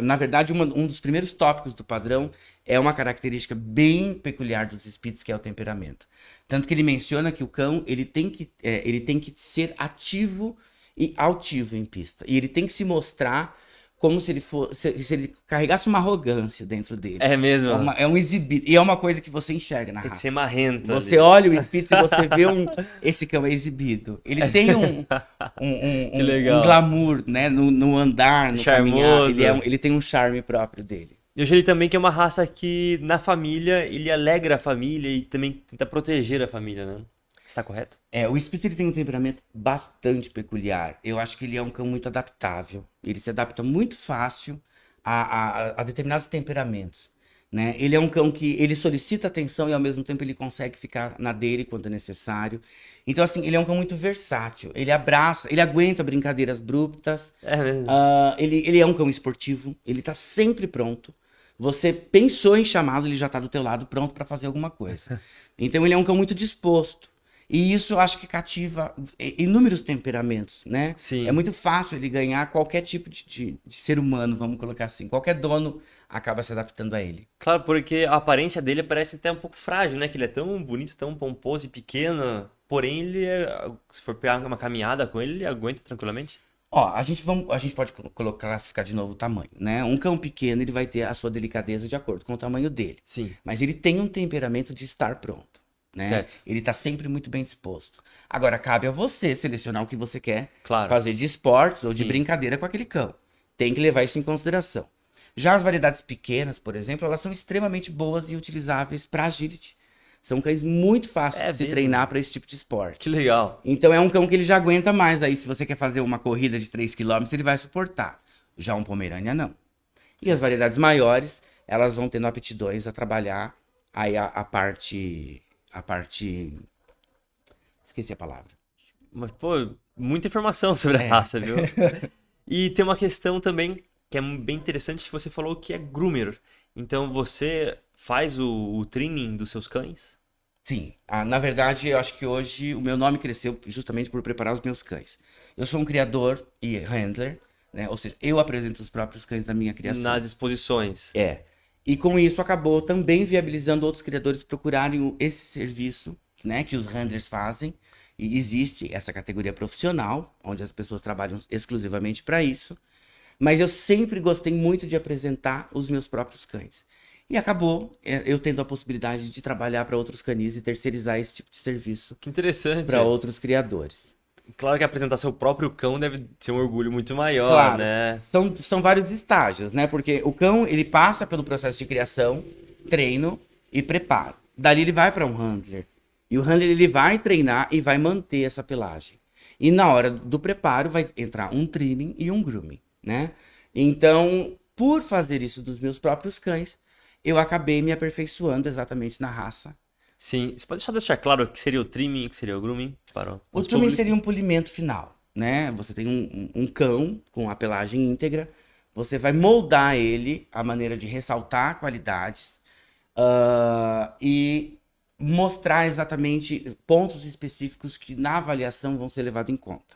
[SPEAKER 2] Na verdade, uma- um dos primeiros tópicos do padrão é uma característica bem peculiar dos Spitz, que é o temperamento. Tanto que ele menciona que o cão ele tem que, é, ele tem que ser ativo e altivo em pista. E ele tem que se mostrar como se ele, for, se, ele carregasse uma arrogância dentro dele.
[SPEAKER 1] É mesmo.
[SPEAKER 2] É, uma- é um exibido. E é uma coisa que você enxerga na raça.
[SPEAKER 1] ser marrento.
[SPEAKER 2] Você
[SPEAKER 1] ali.
[SPEAKER 2] olha o Spitz e você vê um. Esse cão é exibido. Ele tem um, um, um, um-
[SPEAKER 1] legal.
[SPEAKER 2] um glamour, né? No, no andar, no
[SPEAKER 1] Charmoso.
[SPEAKER 2] caminhar. Ele, é um- ele tem um charme próprio dele.
[SPEAKER 1] E eu achei também que é uma raça que, na família, ele alegra a família e também tenta proteger a família, né? Está correto?
[SPEAKER 2] É, o Spitz ele tem um temperamento bastante peculiar. Eu acho que ele é um cão muito adaptável. Ele se adapta muito fácil a, a, a determinados temperamentos. Né? Ele é um cão que ele solicita atenção e ao mesmo tempo ele consegue ficar na dele quando é necessário. Então, assim, ele é um cão muito versátil. Ele abraça, ele aguenta brincadeiras abruptas.
[SPEAKER 1] É mesmo.
[SPEAKER 2] Ah, ele, ele é um cão esportivo, ele tá sempre pronto. Você pensou em chamá-lo, ele já tá do teu lado, pronto para fazer alguma coisa. Então ele é um cão muito disposto. E isso eu acho que cativa i- inúmeros temperamentos, né?
[SPEAKER 1] Sim.
[SPEAKER 2] É muito fácil ele ganhar qualquer tipo de, de- de ser humano, vamos colocar assim. Qualquer dono acaba se adaptando a ele.
[SPEAKER 1] Claro, porque a aparência dele parece até um pouco frágil, né? Que ele é tão bonito, tão pomposo e pequeno. Porém, ele é... se for pegar uma caminhada com ele, ele aguenta tranquilamente.
[SPEAKER 2] Ó, a gente, vamos, a gente pode colo- colocar, classificar de novo o tamanho, né? Um cão pequeno, ele vai ter a sua delicadeza de acordo com o tamanho dele.
[SPEAKER 1] Sim.
[SPEAKER 2] Mas ele tem um temperamento de estar pronto, né?
[SPEAKER 1] Certo.
[SPEAKER 2] Ele tá sempre muito bem disposto. Agora, cabe a você selecionar o que você quer
[SPEAKER 1] Claro.
[SPEAKER 2] fazer de esportes ou de
[SPEAKER 1] Sim.
[SPEAKER 2] brincadeira com aquele cão. Tem que levar isso em consideração. Já as variedades pequenas, por exemplo, elas são extremamente boas e utilizáveis para agility. São cães muito fáceis
[SPEAKER 1] É
[SPEAKER 2] de se
[SPEAKER 1] mesmo?
[SPEAKER 2] treinar para esse tipo de esporte.
[SPEAKER 1] Que legal.
[SPEAKER 2] Então é um cão que ele já aguenta mais aí. Se você quer fazer uma corrida de 3 km, ele vai suportar. Já um Pomerânia, não. E as variedades maiores, elas vão tendo aptidões a trabalhar aí a, a parte. A parte. Esqueci a palavra.
[SPEAKER 1] Mas, pô, muita informação sobre a
[SPEAKER 2] É.
[SPEAKER 1] raça, viu? E tem uma questão também que é bem interessante que você falou que é groomer. Então você faz o, o training dos seus cães?
[SPEAKER 2] Sim. Ah, na verdade, eu acho que hoje o meu nome cresceu justamente por preparar os meus cães. Eu sou um criador e handler, né? Ou seja, eu apresento os próprios cães da minha criação.
[SPEAKER 1] Nas exposições.
[SPEAKER 2] É. E com isso acabou também viabilizando outros criadores procurarem esse serviço, né, que os handlers fazem. E existe essa categoria profissional, onde as pessoas trabalham exclusivamente para isso. Mas eu sempre gostei muito de apresentar os meus próprios cães. E acabou é, eu tendo a possibilidade de trabalhar para outros canis e terceirizar esse tipo de serviço.
[SPEAKER 1] Que interessante.
[SPEAKER 2] Para outros criadores.
[SPEAKER 1] Claro que apresentar seu próprio cão deve ser um orgulho muito maior, claro, né?
[SPEAKER 2] São, são vários estágios, né? Porque o cão, ele passa pelo processo de criação, treino e preparo. Dali ele vai para um handler. E o handler ele vai treinar e vai manter essa pelagem. E na hora do preparo vai entrar um trimming e um grooming, né? Então, por fazer isso dos meus próprios cães, eu acabei me aperfeiçoando exatamente na raça.
[SPEAKER 1] Sim, você pode só deixar claro o que seria o trimming o que seria o grooming?
[SPEAKER 2] Para o trimming seria um polimento final, né? Você tem um, um cão com a pelagem íntegra, você vai moldar ele a maneira de ressaltar qualidades uh, e mostrar exatamente pontos específicos que na avaliação vão ser levados em conta.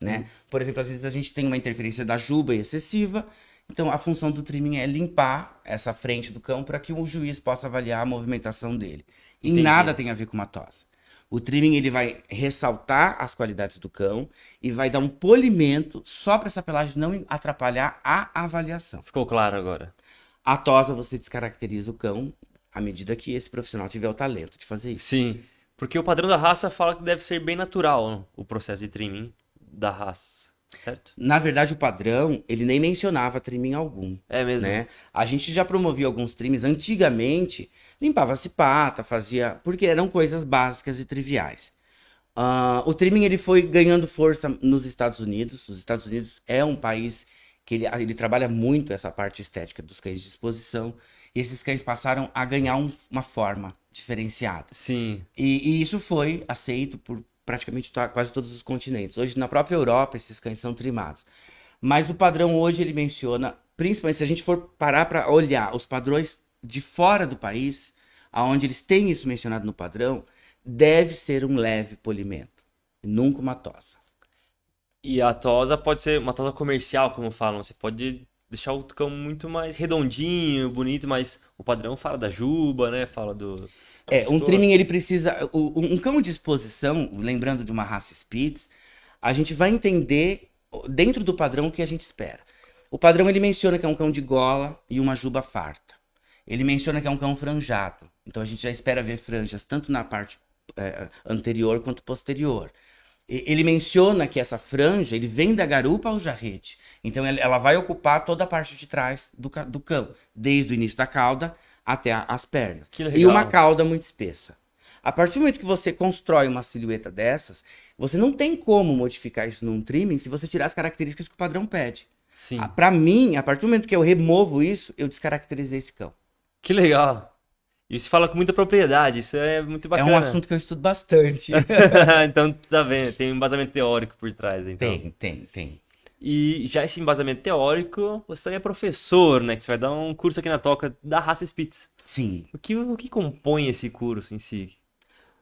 [SPEAKER 2] Né? Hum. Por exemplo, às vezes a gente tem uma interferência da juba excessiva, então a função do trimming é limpar essa frente do cão para que o juiz possa avaliar a movimentação dele. E Entendi. nada tem a ver com uma tosa. O trimming ele vai ressaltar as qualidades do cão e vai dar um polimento só para essa pelagem não atrapalhar a avaliação.
[SPEAKER 1] Ficou claro agora.
[SPEAKER 2] A tosa você descaracteriza o cão à medida que esse profissional tiver o talento de fazer isso.
[SPEAKER 1] Sim, porque o padrão da raça fala que deve ser bem natural o processo de trimming da raça, certo?
[SPEAKER 2] Na verdade, o padrão, ele nem mencionava trimming algum.
[SPEAKER 1] É mesmo?
[SPEAKER 2] Né? A gente já promovia alguns trims antigamente, limpava-se pata, fazia... Porque eram coisas básicas e triviais. Uh, o trimming ele foi ganhando força nos Estados Unidos. Os Estados Unidos é um país que ele, ele trabalha muito essa parte estética dos cães de exposição. E esses cães passaram a ganhar um, uma forma diferenciada.
[SPEAKER 1] Sim.
[SPEAKER 2] E, e, isso foi aceito por praticamente quase todos os continentes. Hoje, na própria Europa, esses cães são trimados. Mas o padrão hoje ele menciona, principalmente se a gente for parar para olhar os padrões de fora do país, aonde eles têm isso mencionado no padrão, deve ser um leve polimento, nunca uma tosa.
[SPEAKER 1] E a tosa pode ser uma tosa comercial, como falam. Você pode deixar o cão muito mais redondinho, bonito, mas o padrão fala da juba, né? Fala do.
[SPEAKER 2] É, um trimming ele precisa. Um cão de exposição, lembrando de uma raça Spitz, a gente vai entender dentro do padrão o que a gente espera. O padrão ele menciona que é um cão de gola e uma juba farta. Ele menciona que é um cão franjado. Então a gente já espera ver franjas tanto na parte é, anterior quanto posterior ele menciona que essa franja ele vem da garupa ao jarrete. Então ela vai ocupar toda a parte de trás do, do cão, desde o início da cauda até as pernas. E uma cauda muito espessa. A partir do momento que você constrói uma silhueta dessas, você não tem como modificar isso num trimming se você tirar as características que o padrão pede.
[SPEAKER 1] Sim.
[SPEAKER 2] Para mim, a partir do momento que eu removo isso, eu descaracterizei esse cão.
[SPEAKER 1] Que legal. E se fala com muita propriedade, isso é muito bacana.
[SPEAKER 2] É um assunto que eu estudo bastante.
[SPEAKER 1] então, tá vendo, tem um embasamento teórico por trás, então.
[SPEAKER 2] Tem, tem, tem.
[SPEAKER 1] E já esse embasamento teórico, você também é professor, né? Que você vai dar um curso aqui na Toca da raça Spitz.
[SPEAKER 2] Sim.
[SPEAKER 1] O que, o que compõe esse curso em si?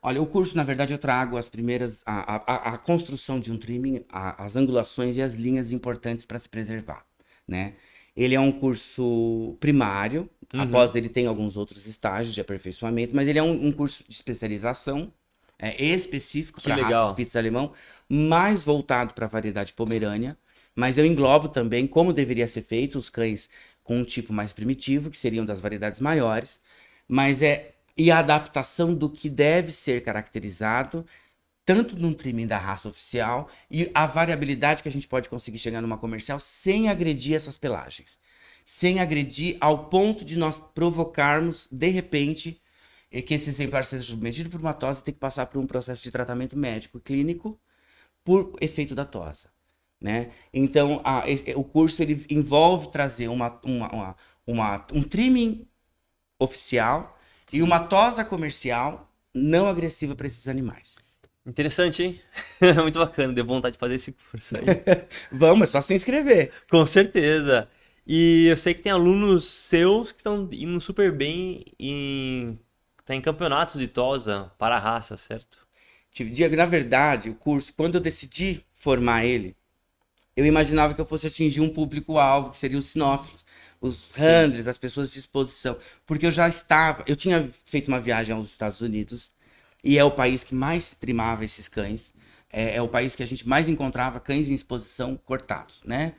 [SPEAKER 2] Olha, o curso, na verdade, eu trago as primeiras... A, a, a construção de um trimming, a, as angulações e as linhas importantes para se preservar, né? Ele é um curso primário, uhum. após ele tem alguns outros estágios de aperfeiçoamento, mas ele é um, um curso de especialização é, específico para raça Spitz alemão, mais voltado para a variedade pomerânia, mas eu englobo também como deveria ser feito os cães com um tipo mais primitivo, que seriam das variedades maiores, mas é e a adaptação do que deve ser caracterizado tanto num trimming da raça oficial e a variabilidade que a gente pode conseguir chegar numa comercial sem agredir essas pelagens. Sem agredir ao ponto de nós provocarmos, de repente, que esse exemplar seja submetido por uma tosa e ter que passar por um processo de tratamento médico clínico por efeito da tosa. Né? Então, a, o curso ele envolve trazer uma, uma, uma, uma um trimming oficial Sim. e uma tosa comercial não agressiva para esses animais.
[SPEAKER 1] Interessante, hein? Muito bacana, deu vontade de fazer esse curso aí.
[SPEAKER 2] Vamos, é só se inscrever.
[SPEAKER 1] Com certeza. E eu sei que tem alunos seus que estão indo super bem em, tá em campeonatos de TOSA para a raça, certo?
[SPEAKER 2] Na verdade, o curso, quando eu decidi formar ele, eu imaginava que eu fosse atingir um público-alvo, que seria os sinófilos, os handlers, as pessoas de exposição. Porque eu já estava, eu tinha feito uma viagem aos Estados Unidos e é o país que mais trimava esses cães. É, é, o país que a gente mais encontrava cães em exposição cortados, né?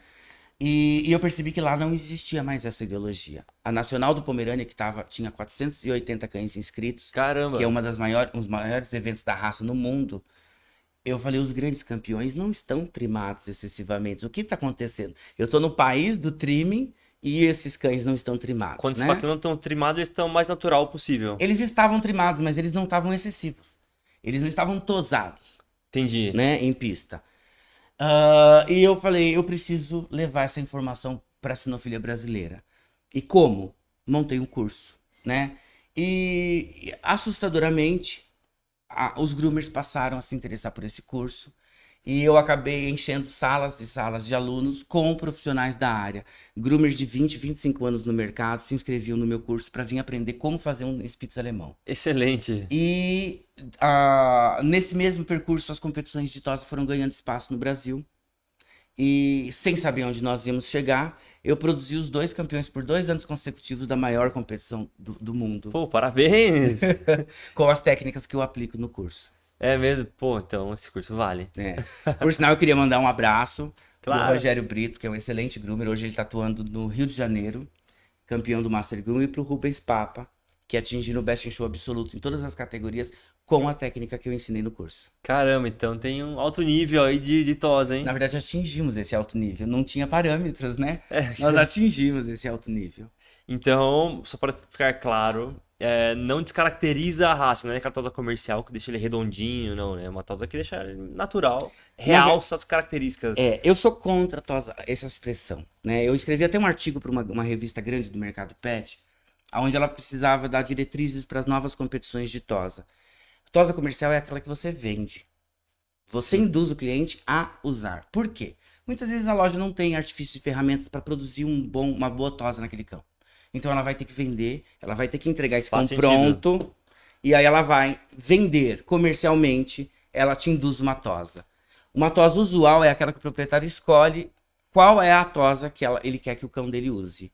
[SPEAKER 2] E, e, eu percebi que lá não existia mais essa ideologia. A Nacional do Pomerânia, que tava, tinha 480 cães inscritos,
[SPEAKER 1] Caramba.
[SPEAKER 2] que é uma das maiores, um dos maiores eventos da raça no mundo, eu falei, os grandes campeões não estão trimados excessivamente. O que está acontecendo? Eu estou no país do trimming e esses cães não estão trimados.
[SPEAKER 1] Quando
[SPEAKER 2] né?
[SPEAKER 1] os não estão trimados, eles estão o mais natural possível.
[SPEAKER 2] Eles estavam trimados, mas eles não estavam excessivos. Eles não estavam tosados.
[SPEAKER 1] Entendi.
[SPEAKER 2] Né, em pista. Uh, e eu falei, eu preciso levar essa informação para a sinofilia brasileira. E como? Montei um curso, né? E assustadoramente, a, os groomers passaram a se interessar por esse curso. E eu acabei enchendo salas e salas de alunos com profissionais da área. Groomers de 20, 25 anos no mercado se inscreviam no meu curso para vir aprender como fazer um Spitz alemão.
[SPEAKER 1] Excelente.
[SPEAKER 2] E uh, nesse mesmo percurso, as competições de tosa foram ganhando espaço no Brasil. E sem saber onde nós íamos chegar, eu produzi os dois campeões por dois anos consecutivos da maior competição do, do mundo.
[SPEAKER 1] Pô, parabéns!
[SPEAKER 2] com as técnicas que eu aplico no curso.
[SPEAKER 1] É mesmo? Pô, então esse curso vale.
[SPEAKER 2] É. Por sinal, eu queria mandar um abraço claro. pro Rogério Brito, que é um excelente groomer. Hoje ele tá atuando no Rio de Janeiro, campeão do Master Groom, e pro Rubens Papa, que atingiu o Best in Show absoluto em todas as categorias com a técnica que eu ensinei no curso.
[SPEAKER 1] Caramba, então tem um alto nível aí de, de tosa, hein?
[SPEAKER 2] Na verdade, atingimos esse alto nível. Não tinha parâmetros, né? É. Nós atingimos esse alto nível.
[SPEAKER 1] Então, só para ficar claro, é, não descaracteriza a raça, não é aquela tosa comercial que deixa ele redondinho, não, né? É uma tosa que deixa ele natural, realça as características.
[SPEAKER 2] É, eu sou contra a tosa, essa expressão, né? Eu escrevi até um artigo para uma, uma revista grande do mercado pet, onde ela precisava dar diretrizes para as novas competições de tosa. Tosa comercial é aquela que você vende. Você induz o cliente a usar. Por quê? Muitas vezes a loja não tem artifício e ferramentas para produzir um bom, uma boa tosa naquele cão. Então ela vai ter que vender, ela vai ter que entregar esse Faz cão pronto. E aí ela vai vender comercialmente, ela te induz uma tosa. Uma tosa usual é aquela que o proprietário escolhe qual é a tosa que ela, ele quer que o cão dele use.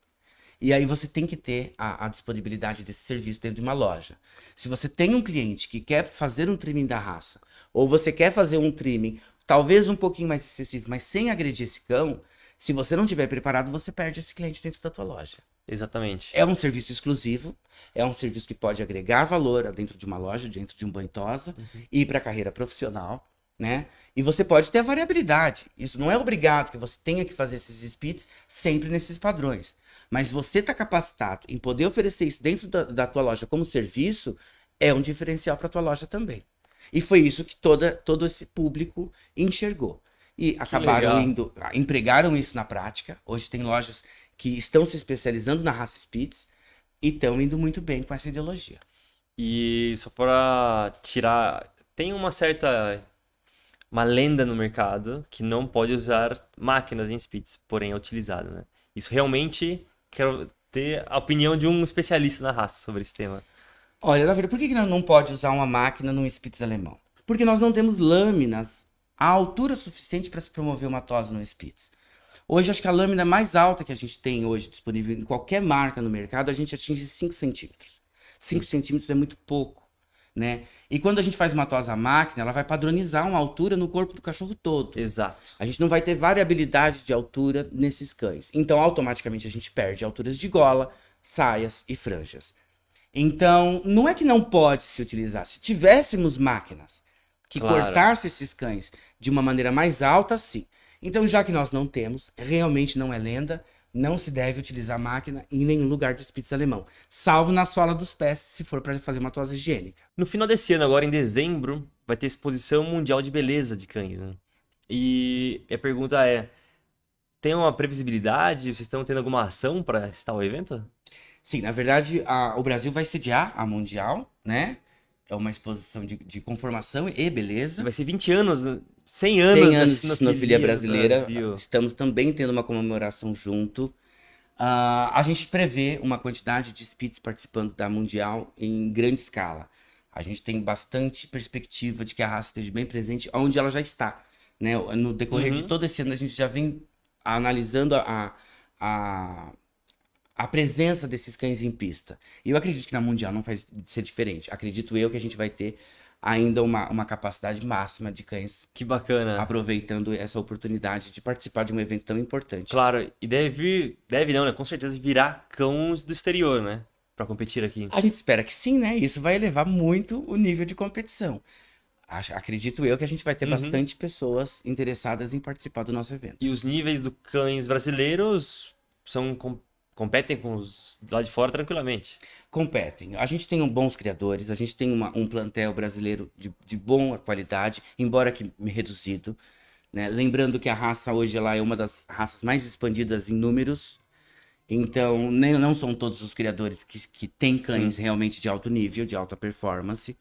[SPEAKER 2] E aí você tem que ter a, a, disponibilidade desse serviço dentro de uma loja. Se você tem um cliente que quer fazer um trimming da raça, ou você quer fazer um trimming talvez um pouquinho mais excessivo, mas sem agredir esse cão, se você não tiver preparado, você perde esse cliente dentro da tua loja.
[SPEAKER 1] Exatamente.
[SPEAKER 2] É um serviço exclusivo, é um serviço que pode agregar valor dentro de uma loja, dentro de um banho tosa, uhum. e para a carreira profissional, né? E você pode ter a variabilidade. Isso não é obrigado que você tenha que fazer esses spits sempre nesses padrões. Mas você está capacitado em poder oferecer isso dentro da, da tua loja como serviço, é um diferencial para tua loja também. E foi isso que toda, todo esse público enxergou. E acabaram indo, empregaram isso na prática. Hoje tem lojas que estão se especializando na raça Spitz e estão indo muito bem com essa ideologia.
[SPEAKER 1] E só para tirar, tem uma certa uma lenda no mercado que não pode usar máquinas em Spitz, porém é utilizada, né? Isso realmente quero ter a opinião de um especialista na raça sobre esse tema.
[SPEAKER 2] Olha, Davi, por que, que não pode usar uma máquina num Spitz alemão? Porque nós não temos lâminas à altura suficiente para se promover uma tosa no Spitz. Hoje, acho que a lâmina mais alta que a gente tem hoje disponível em qualquer marca no mercado, a gente atinge 5 centímetros. 5 centímetros é muito pouco, né? E quando a gente faz uma tosa à máquina, ela vai padronizar uma altura no corpo do cachorro todo.
[SPEAKER 1] Exato.
[SPEAKER 2] A gente não vai ter variabilidade de altura nesses cães. Então, automaticamente, a gente perde alturas de gola, saias e franjas. Então, não é que não pode se utilizar. Se tivéssemos máquinas que claro. cortassem esses cães de uma maneira mais alta, sim. Então, já que nós não temos, realmente não é lenda, não se deve utilizar máquina em nenhum lugar do Spitz alemão, salvo na sola dos pés, se for para fazer uma tosse higiênica.
[SPEAKER 1] No final desse ano, agora em dezembro, vai ter exposição mundial de beleza de cães. Né? E a pergunta é: tem uma previsibilidade? Vocês estão tendo alguma ação para estar o evento?
[SPEAKER 2] Sim, na verdade, a, o Brasil vai sediar a Mundial, né? É uma exposição de, de conformação e beleza.
[SPEAKER 1] Vai ser 20 anos 100 anos,
[SPEAKER 2] 100 anos de sinofilia brasileira. Brasil. Estamos também tendo uma comemoração junto. Uh, a gente prevê uma quantidade de Spitz participando da Mundial em grande escala. A gente tem bastante perspectiva de que a raça esteja bem presente onde ela já está. Né? No decorrer uhum. de todo esse ano, a gente já vem analisando a, a, a presença desses cães em pista. E eu acredito que na Mundial não vai ser diferente. Acredito eu que a gente vai ter ainda uma, uma capacidade máxima de cães.
[SPEAKER 1] Que bacana.
[SPEAKER 2] Aproveitando essa oportunidade de participar de um evento tão importante.
[SPEAKER 1] Claro, e deve vir, deve não, né? Com certeza virar cães do exterior, né? Para competir aqui.
[SPEAKER 2] A gente espera que sim, né? Isso vai elevar muito o nível de competição. Acredito eu que a gente vai ter uhum. bastante pessoas interessadas em participar do nosso evento.
[SPEAKER 1] E os níveis do cães brasileiros são competem com os lá de fora tranquilamente.
[SPEAKER 2] Competem. A gente tem bons criadores, a gente tem uma, um plantel brasileiro de, de boa qualidade, embora que reduzido. Né? Lembrando que a raça hoje ela é uma das raças mais expandidas em números. Então, nem, não são todos os criadores que, que têm cães Sim. realmente de alto nível, de alta performance.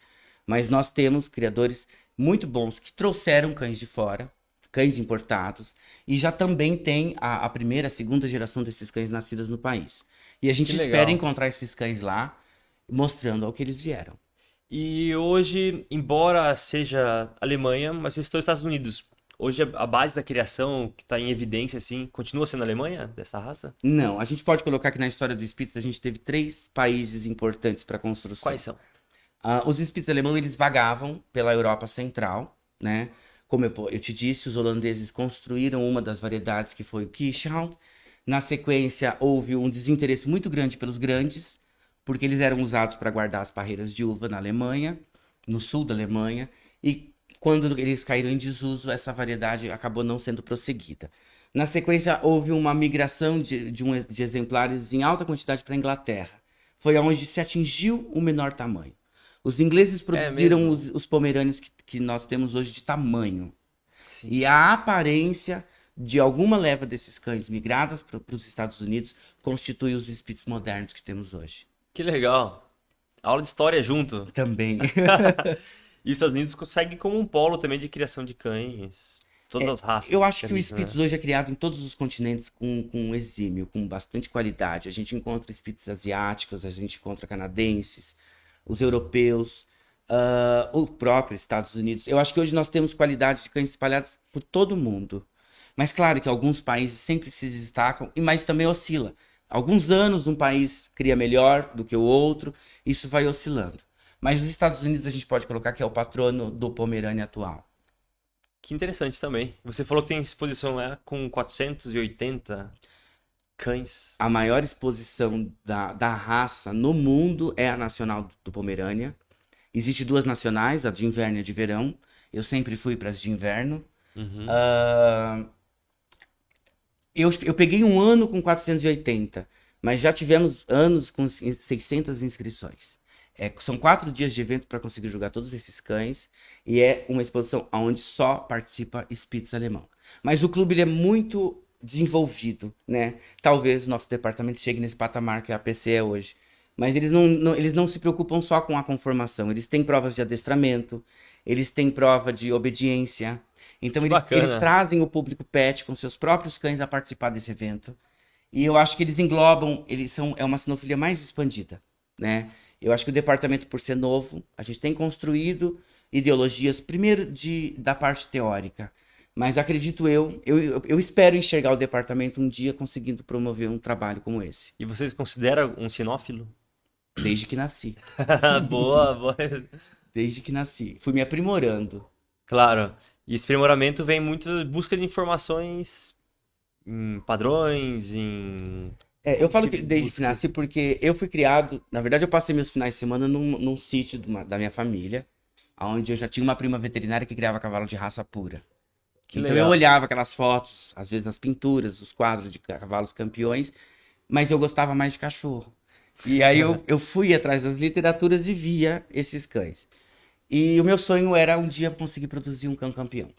[SPEAKER 2] Mas nós temos criadores muito bons que trouxeram cães de fora, cães importados, e já também tem a, a primeira, a segunda geração desses cães nascidas no país. E a gente espera encontrar esses cães lá, mostrando ao que eles vieram.
[SPEAKER 1] E hoje, embora seja Alemanha, mas vocês estão nos Estados Unidos. Hoje a base da criação que está em evidência, assim, continua sendo a Alemanha, dessa raça?
[SPEAKER 2] Não, a gente pode colocar que na história do Spitz a gente teve três países importantes para a construção.
[SPEAKER 1] Quais são?
[SPEAKER 2] Uh, os Spitz alemães eles vagavam pela Europa Central, né? Como eu, eu, te disse, os holandeses construíram uma das variedades que foi o Kieshout. Na sequência, houve um desinteresse muito grande pelos grandes, porque eles eram usados para guardar as parreiras de uva na Alemanha, no sul da Alemanha, e quando eles caíram em desuso, essa variedade acabou não sendo prosseguida. Na sequência, houve uma migração de, de, um, de exemplares em alta quantidade para a Inglaterra. Foi onde se atingiu o menor tamanho. Os ingleses é produziram é os, os pomerâneos que, que, nós temos hoje de tamanho. Sim. E a aparência de alguma leva desses cães migradas para os Estados Unidos constitui os espíritos modernos que temos hoje.
[SPEAKER 1] Que legal. Aula de história junto.
[SPEAKER 2] Também.
[SPEAKER 1] e os Estados Unidos conseguem como um polo também de criação de cães. Todas é, as raças.
[SPEAKER 2] Eu acho que, que o Spitz né? hoje é criado em todos os continentes com, com exímio, com bastante qualidade. A gente encontra Spitz asiáticos, a gente encontra canadenses, os europeus, uh, o próprio Estados Unidos. Eu acho que hoje nós temos qualidade de cães espalhados por todo o mundo. Mas claro que alguns países sempre se destacam, mas também oscila. Alguns anos um país cria melhor do que o outro, isso vai oscilando. Mas os Estados Unidos a gente pode colocar que é o patrono do Pomerânia atual.
[SPEAKER 1] Que interessante também. Você falou que tem exposição lá com 480 cães.
[SPEAKER 2] A maior exposição da, da raça no mundo é a nacional do Pomerânia. Existem duas nacionais, a de inverno e a de verão. Eu sempre fui para as de inverno. Uhum. Uh, eu, eu peguei um ano com 480, mas já tivemos anos com 600 inscrições. É, são quatro dias de evento para conseguir jogar todos esses cães e é uma exposição onde só participa Spitz alemão. Mas o clube é muito desenvolvido, né? Talvez o nosso departamento chegue nesse patamar que a PC é hoje. Mas eles não, não, eles não se preocupam só com a conformação. Eles têm provas de adestramento, eles têm prova de obediência. Então eles, eles, trazem o público pet com seus próprios cães a participar desse evento. E eu acho que eles englobam, eles são é uma sinofilia mais expandida, né? Eu acho que o departamento por ser novo, a gente tem construído ideologias primeiro de da parte teórica, mas acredito eu, eu, eu espero enxergar o departamento um dia conseguindo promover um trabalho como esse.
[SPEAKER 1] E vocês consideram um sinófilo?
[SPEAKER 2] Desde que nasci.
[SPEAKER 1] boa, boa.
[SPEAKER 2] Desde que nasci. Fui me aprimorando.
[SPEAKER 1] Claro. E esse aprimoramento vem muito busca de informações em padrões, em.
[SPEAKER 2] É, eu falo que desde busca... que nasci porque eu fui criado. Na verdade, eu passei meus finais de semana num, num sítio da minha família, onde eu já tinha uma prima veterinária que criava cavalo de raça pura. Que então legal. eu olhava aquelas fotos, às vezes as pinturas, os quadros de cavalos campeões, mas eu gostava mais de cachorro. E aí eu, eu fui atrás das literaturas e via esses cães. E o meu sonho era um dia conseguir produzir um cão campeão.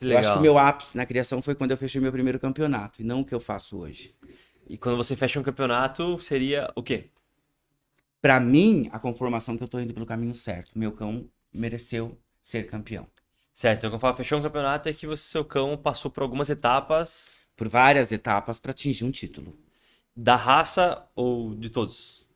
[SPEAKER 2] Eu acho que o meu ápice na criação foi quando eu fechei meu primeiro campeonato, e não o que eu faço hoje.
[SPEAKER 1] E quando você fecha um campeonato, seria o quê?
[SPEAKER 2] Para mim, a conformação que eu tô indo pelo caminho certo. Meu cão mereceu ser campeão.
[SPEAKER 1] Certo, então quando fala fechou um campeonato é que você, seu cão passou por algumas etapas.
[SPEAKER 2] Por várias etapas para atingir um título.
[SPEAKER 1] Da raça ou de todos?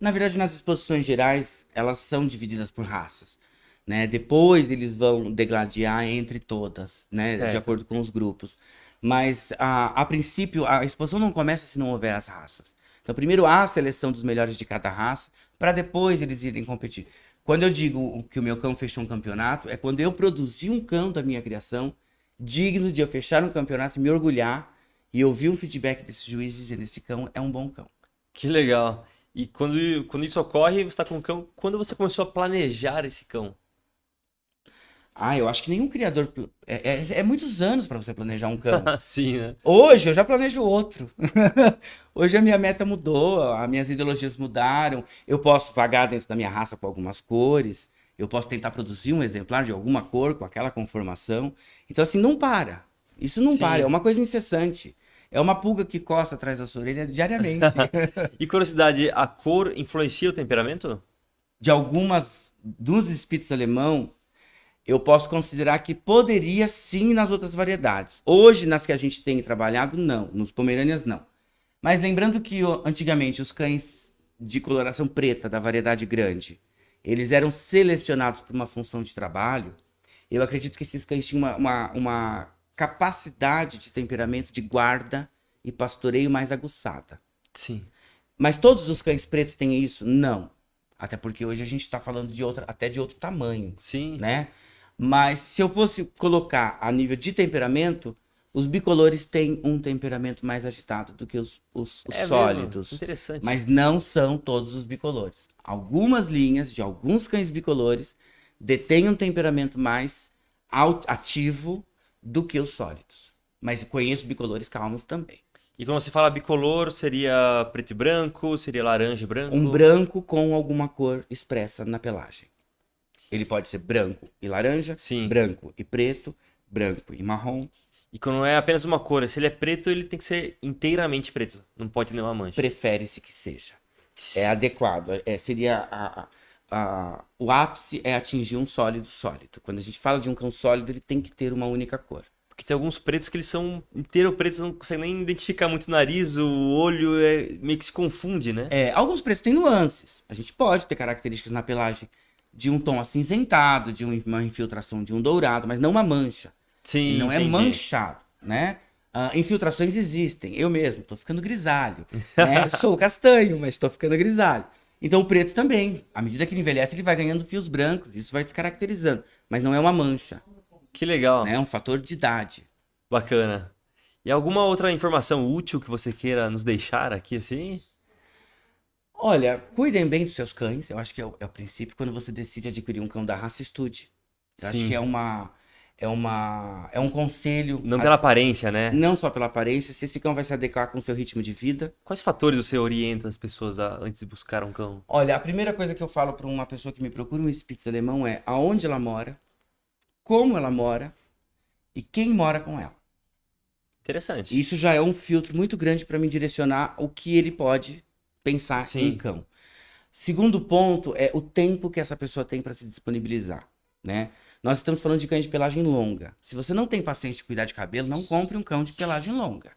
[SPEAKER 2] Na verdade, nas exposições gerais, elas são divididas por raças. Né? Depois eles vão degladiar entre todas, né? Certo. De acordo com os grupos. Mas a, a princípio a exposição não começa se não houver as raças. Então primeiro há a seleção dos melhores de cada raça, para depois eles irem competir. Quando eu digo que o meu cão fechou um campeonato, é quando eu produzi um cão da minha criação digno de eu fechar um campeonato e me orgulhar e ouvir um feedback desses juízes dizendo esse cão é um bom cão.
[SPEAKER 1] Que legal. E quando, quando isso ocorre, você está com o cão, quando você começou a planejar esse cão?
[SPEAKER 2] Ah, eu acho que nenhum criador. É, é, é muitos anos para você planejar um cão.
[SPEAKER 1] Sim, né?
[SPEAKER 2] Hoje eu já planejo outro. Hoje a minha meta mudou, as minhas ideologias mudaram. Eu posso vagar dentro da minha raça com algumas cores. Eu posso tentar produzir um exemplar de alguma cor com aquela conformação. Então, assim, não para. Isso não Sim. para, é uma coisa incessante. É uma pulga que coça atrás da sua orelha diariamente.
[SPEAKER 1] e curiosidade, a cor influencia o temperamento?
[SPEAKER 2] De algumas dos espíritos alemão, eu posso considerar que poderia sim nas outras variedades. Hoje, nas que a gente tem trabalhado, não. Nos Pomerânias, não. Mas lembrando que antigamente os cães de coloração preta da variedade grande, eles eram selecionados por uma função de trabalho. Eu acredito que esses cães tinham uma, uma, uma capacidade de temperamento de guarda e pastoreio mais aguçada.
[SPEAKER 1] Sim.
[SPEAKER 2] Mas todos os cães pretos têm isso? Não. Até porque hoje a gente está falando de outra, até de outro tamanho.
[SPEAKER 1] Sim.
[SPEAKER 2] Né? Mas se eu fosse colocar a nível de temperamento, os bicolores têm um temperamento mais agitado do que os, os, os é sólidos.
[SPEAKER 1] Interessante.
[SPEAKER 2] Mas não são todos os bicolores. Algumas linhas de alguns cães bicolores detêm um temperamento mais ativo do que os sólidos. Mas conheço bicolores calmos também.
[SPEAKER 1] E quando você fala bicolor, seria preto e branco, seria laranja e branco?
[SPEAKER 2] Um branco com alguma cor expressa na pelagem. Ele pode ser branco e laranja,
[SPEAKER 1] Sim.
[SPEAKER 2] branco e preto, branco e marrom.
[SPEAKER 1] E quando é apenas uma cor, se ele é preto, ele tem que ser inteiramente preto. Não pode ter nenhuma mancha.
[SPEAKER 2] Prefere-se que seja. É adequado. É, seria a, a, a, o ápice é atingir um sólido sólido. Quando a gente fala de um cão sólido, ele tem que ter uma única cor.
[SPEAKER 1] Porque tem alguns pretos que eles são inteiro pretos, não consegue nem identificar muito o nariz, o olho é, meio que se confunde, né?
[SPEAKER 2] É, alguns pretos têm nuances. A gente pode ter características na pelagem de um tom acinzentado, de uma infiltração de um dourado, mas não uma mancha.
[SPEAKER 1] Sim,
[SPEAKER 2] Ele não
[SPEAKER 1] entendi.
[SPEAKER 2] é manchado, né? Uh, infiltrações existem. Eu mesmo estou ficando grisalho. Né? Sou castanho, mas estou ficando grisalho. Então o preto também. À medida que ele envelhece, ele vai ganhando fios brancos. Isso vai descaracterizando. Mas não é uma mancha.
[SPEAKER 1] Que legal.
[SPEAKER 2] Né? É um fator de idade.
[SPEAKER 1] Bacana. E alguma outra informação útil que você queira nos deixar aqui, assim?
[SPEAKER 2] Olha, cuidem bem dos seus cães. Eu acho que é o, é o princípio quando você decide adquirir um cão da raça, estude. Eu Sim. acho que é uma é uma é um conselho.
[SPEAKER 1] Não pela aparência, né?
[SPEAKER 2] Não só pela aparência, se esse cão vai se adequar com o seu ritmo de vida.
[SPEAKER 1] Quais fatores você orienta as pessoas a, antes de buscar um cão?
[SPEAKER 2] Olha, a primeira coisa que eu falo para uma pessoa que me procura um Spitz alemão é aonde ela mora, como ela mora e quem mora com ela.
[SPEAKER 1] Interessante.
[SPEAKER 2] Isso já é um filtro muito grande para me direcionar o que ele pode pensar Sim. em cão. Segundo ponto é o tempo que essa pessoa tem para se disponibilizar, né? Nós estamos falando de cães de pelagem longa. Se você não tem paciência de cuidar de cabelo, não compre um cão de pelagem longa,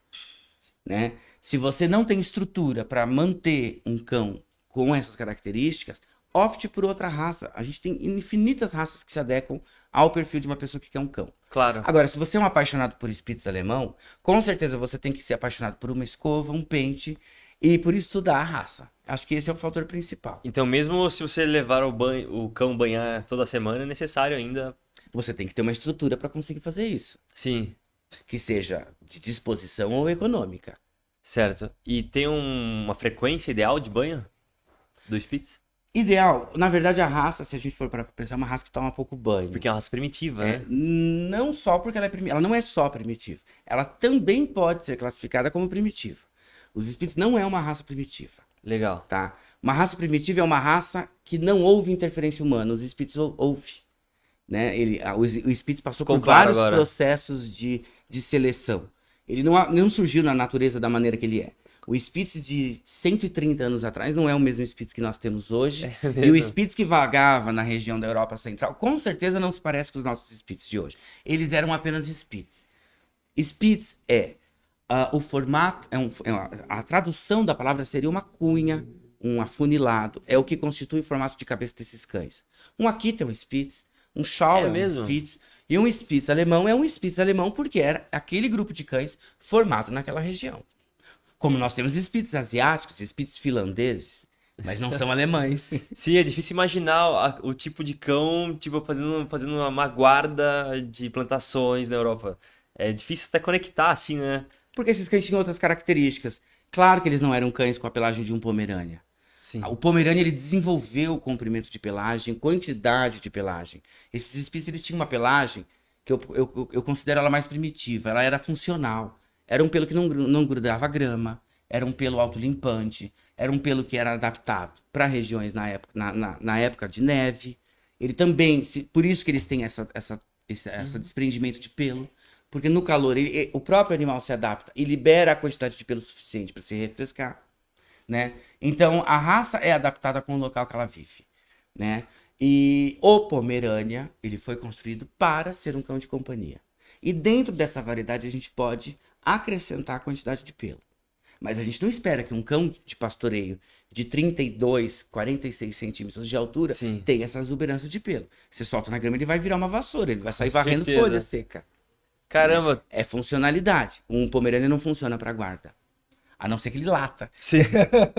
[SPEAKER 2] né? Se você não tem estrutura para manter um cão com essas características, opte por outra raça. A gente tem infinitas raças que se adequam ao perfil de uma pessoa que quer um cão.
[SPEAKER 1] Claro.
[SPEAKER 2] Agora, se você é um apaixonado por Spitz alemão, com certeza você tem que ser apaixonado por uma escova, um pente e por estudar a raça. Acho que esse é o fator principal.
[SPEAKER 1] Então, mesmo se você levar o, banho, o cão banhar toda semana, é necessário ainda.
[SPEAKER 2] Você tem que ter uma estrutura para conseguir fazer isso.
[SPEAKER 1] Sim.
[SPEAKER 2] Que seja de disposição ou econômica.
[SPEAKER 1] Certo. E tem um, uma frequência ideal de banho do Spitz?
[SPEAKER 2] Ideal, na verdade, a raça, se a gente for para pensar, é uma raça que toma pouco banho.
[SPEAKER 1] Porque é uma raça primitiva,
[SPEAKER 2] é,
[SPEAKER 1] né?
[SPEAKER 2] Não só porque ela é primitiva, ela não é só primitiva. Ela também pode ser classificada como primitiva. Os Spitz não é uma raça primitiva.
[SPEAKER 1] Legal.
[SPEAKER 2] Tá? Uma raça primitiva é uma raça que não houve interferência humana. Os Spitz houve. Né? Ele, o, o Spitz passou Ficou por claro vários agora. processos de, de seleção. Ele não, não surgiu na natureza da maneira que ele é. O Spitz de 130 anos atrás não é o mesmo Spitz que nós temos hoje. É e o Spitz que vagava na região da Europa Central, com certeza não se parece com os nossos Spitz de hoje. Eles eram apenas Spitz. Spitz é Uh, o formato, é um, é uma, a tradução da palavra seria uma cunha, um afunilado. É o que constitui o formato de cabeça desses cães. Um Akita é um Spitz, um Shaw é, é um Spitz, e um Spitz alemão é um Spitz alemão porque era aquele grupo de cães formado naquela região. Como nós temos Spitz asiáticos, Spitz finlandeses, Mas não são alemães.
[SPEAKER 1] Sim, é difícil imaginar o tipo de cão, tipo, fazendo, fazendo uma guarda de plantações na Europa. É difícil até conectar, assim, né?
[SPEAKER 2] Porque esses cães tinham outras características. Claro que eles não eram cães com a pelagem de um Pomerânia. Sim. O Pomerânia ele desenvolveu o comprimento de pelagem, quantidade de pelagem. Esses Spitz eles tinham uma pelagem que eu, eu, eu considero ela mais primitiva. Ela era funcional. Era um pelo que não, não grudava grama, era um pelo autolimpante, era um pelo que era adaptado para regiões na época, na, na, na, época de neve. Ele também, se, por isso que eles têm essa, essa, esse essa uhum. desprendimento de pelo, porque no calor ele, o próprio animal se adapta e libera a quantidade de pelo suficiente para se refrescar né? Então a raça é adaptada com o local que ela vive, né? E o Pomerânia, ele foi construído para ser um cão de companhia. E dentro dessa variedade a gente pode acrescentar a quantidade de pelo. Mas a gente não espera que um cão de pastoreio de 32, 46 centímetros de altura Sim. tenha essa exuberância de pelo. Você solta na grama, ele vai virar uma vassoura, ele vai sair com varrendo certeza. folha seca.
[SPEAKER 1] Caramba!
[SPEAKER 2] É funcionalidade. Um Pomerânia não funciona para guarda. A não ser que ele lata.
[SPEAKER 1] Sim.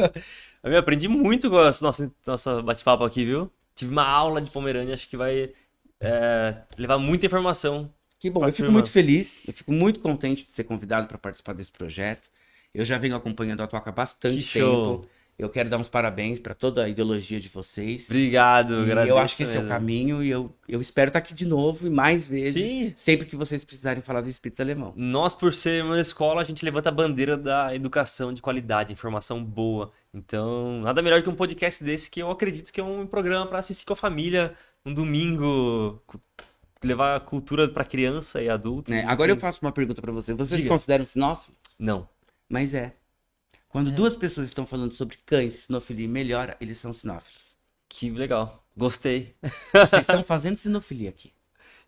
[SPEAKER 1] eu aprendi muito com nossa, nossa bate-papo aqui, viu? Tive uma aula de Pomerânia, acho que vai é, levar muita informação.
[SPEAKER 2] Que bom, eu fico muito feliz, eu fico muito contente de ser convidado para participar desse projeto. Eu já venho acompanhando a Toca há bastante que tempo. Show. Eu quero dar uns parabéns para toda a ideologia de vocês.
[SPEAKER 1] Obrigado,
[SPEAKER 2] e Eu acho que esse mesmo. é o caminho e eu, eu espero estar aqui de novo e mais vezes, Sim. sempre que vocês precisarem falar do espírito alemão.
[SPEAKER 1] Nós, por ser uma escola, a gente levanta a bandeira da educação de qualidade, informação boa. Então, nada melhor que um podcast desse que eu acredito que é um programa para assistir com a família, um domingo, levar a cultura para criança e adultos.
[SPEAKER 2] É, agora eu faço uma pergunta para você. Vocês Diga. consideram sinófilo?
[SPEAKER 1] Não.
[SPEAKER 2] Mas é. Quando é. duas pessoas estão falando sobre cães, sinofilia melhora, eles são sinófilos.
[SPEAKER 1] Que legal. Gostei.
[SPEAKER 2] Vocês estão fazendo sinofilia aqui.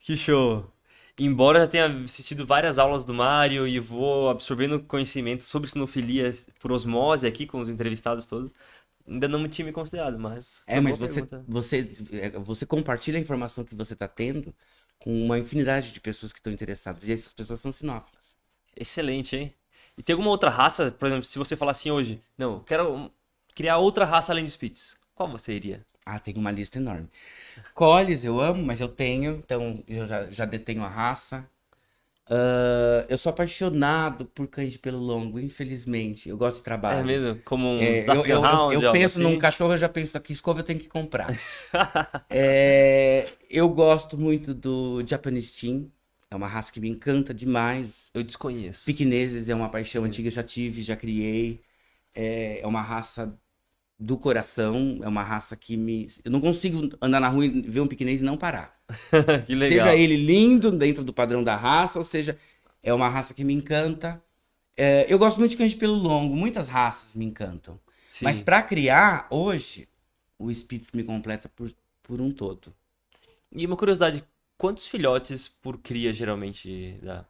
[SPEAKER 1] Que show. Embora eu já tenha assistido várias aulas do Mário e vou absorvendo conhecimento sobre sinofilia por osmose aqui com os entrevistados todos, ainda não me tinha me considerado, mas.
[SPEAKER 2] É, mas você, você, é, você compartilha a informação que você está tendo com uma infinidade de pessoas que estão interessadas. E essas pessoas são sinófilas.
[SPEAKER 1] Excelente, hein? E tem alguma outra raça, por exemplo, se você falar assim hoje, não, quero criar outra raça além de Spitz, qual você iria?
[SPEAKER 2] Ah, tem uma lista enorme. Collies eu amo, mas eu tenho, então eu já, já detenho a raça. Uh, eu sou apaixonado por cães de pelo longo, infelizmente. Eu gosto de trabalho.
[SPEAKER 1] É mesmo? Como um
[SPEAKER 2] é, eu, eu, eu, eu penso assim? num cachorro, eu já penso aqui, escova eu tenho que comprar. é, eu gosto muito do Japanese Team. É uma raça que me encanta demais.
[SPEAKER 1] Eu desconheço.
[SPEAKER 2] Piquineses é uma paixão antiga, já tive, já criei. É, é uma raça do coração, é uma raça que me. Eu não consigo andar na rua e ver um piquinês e não parar.
[SPEAKER 1] que legal.
[SPEAKER 2] Seja ele lindo dentro do padrão da raça, ou seja, é uma raça que me encanta. É, eu gosto muito de cães de pelo longo, muitas raças me encantam. Sim. Mas para criar, hoje, o Spitz me completa por, por um todo.
[SPEAKER 1] E uma curiosidade, Quantos filhotes por cria geralmente dá?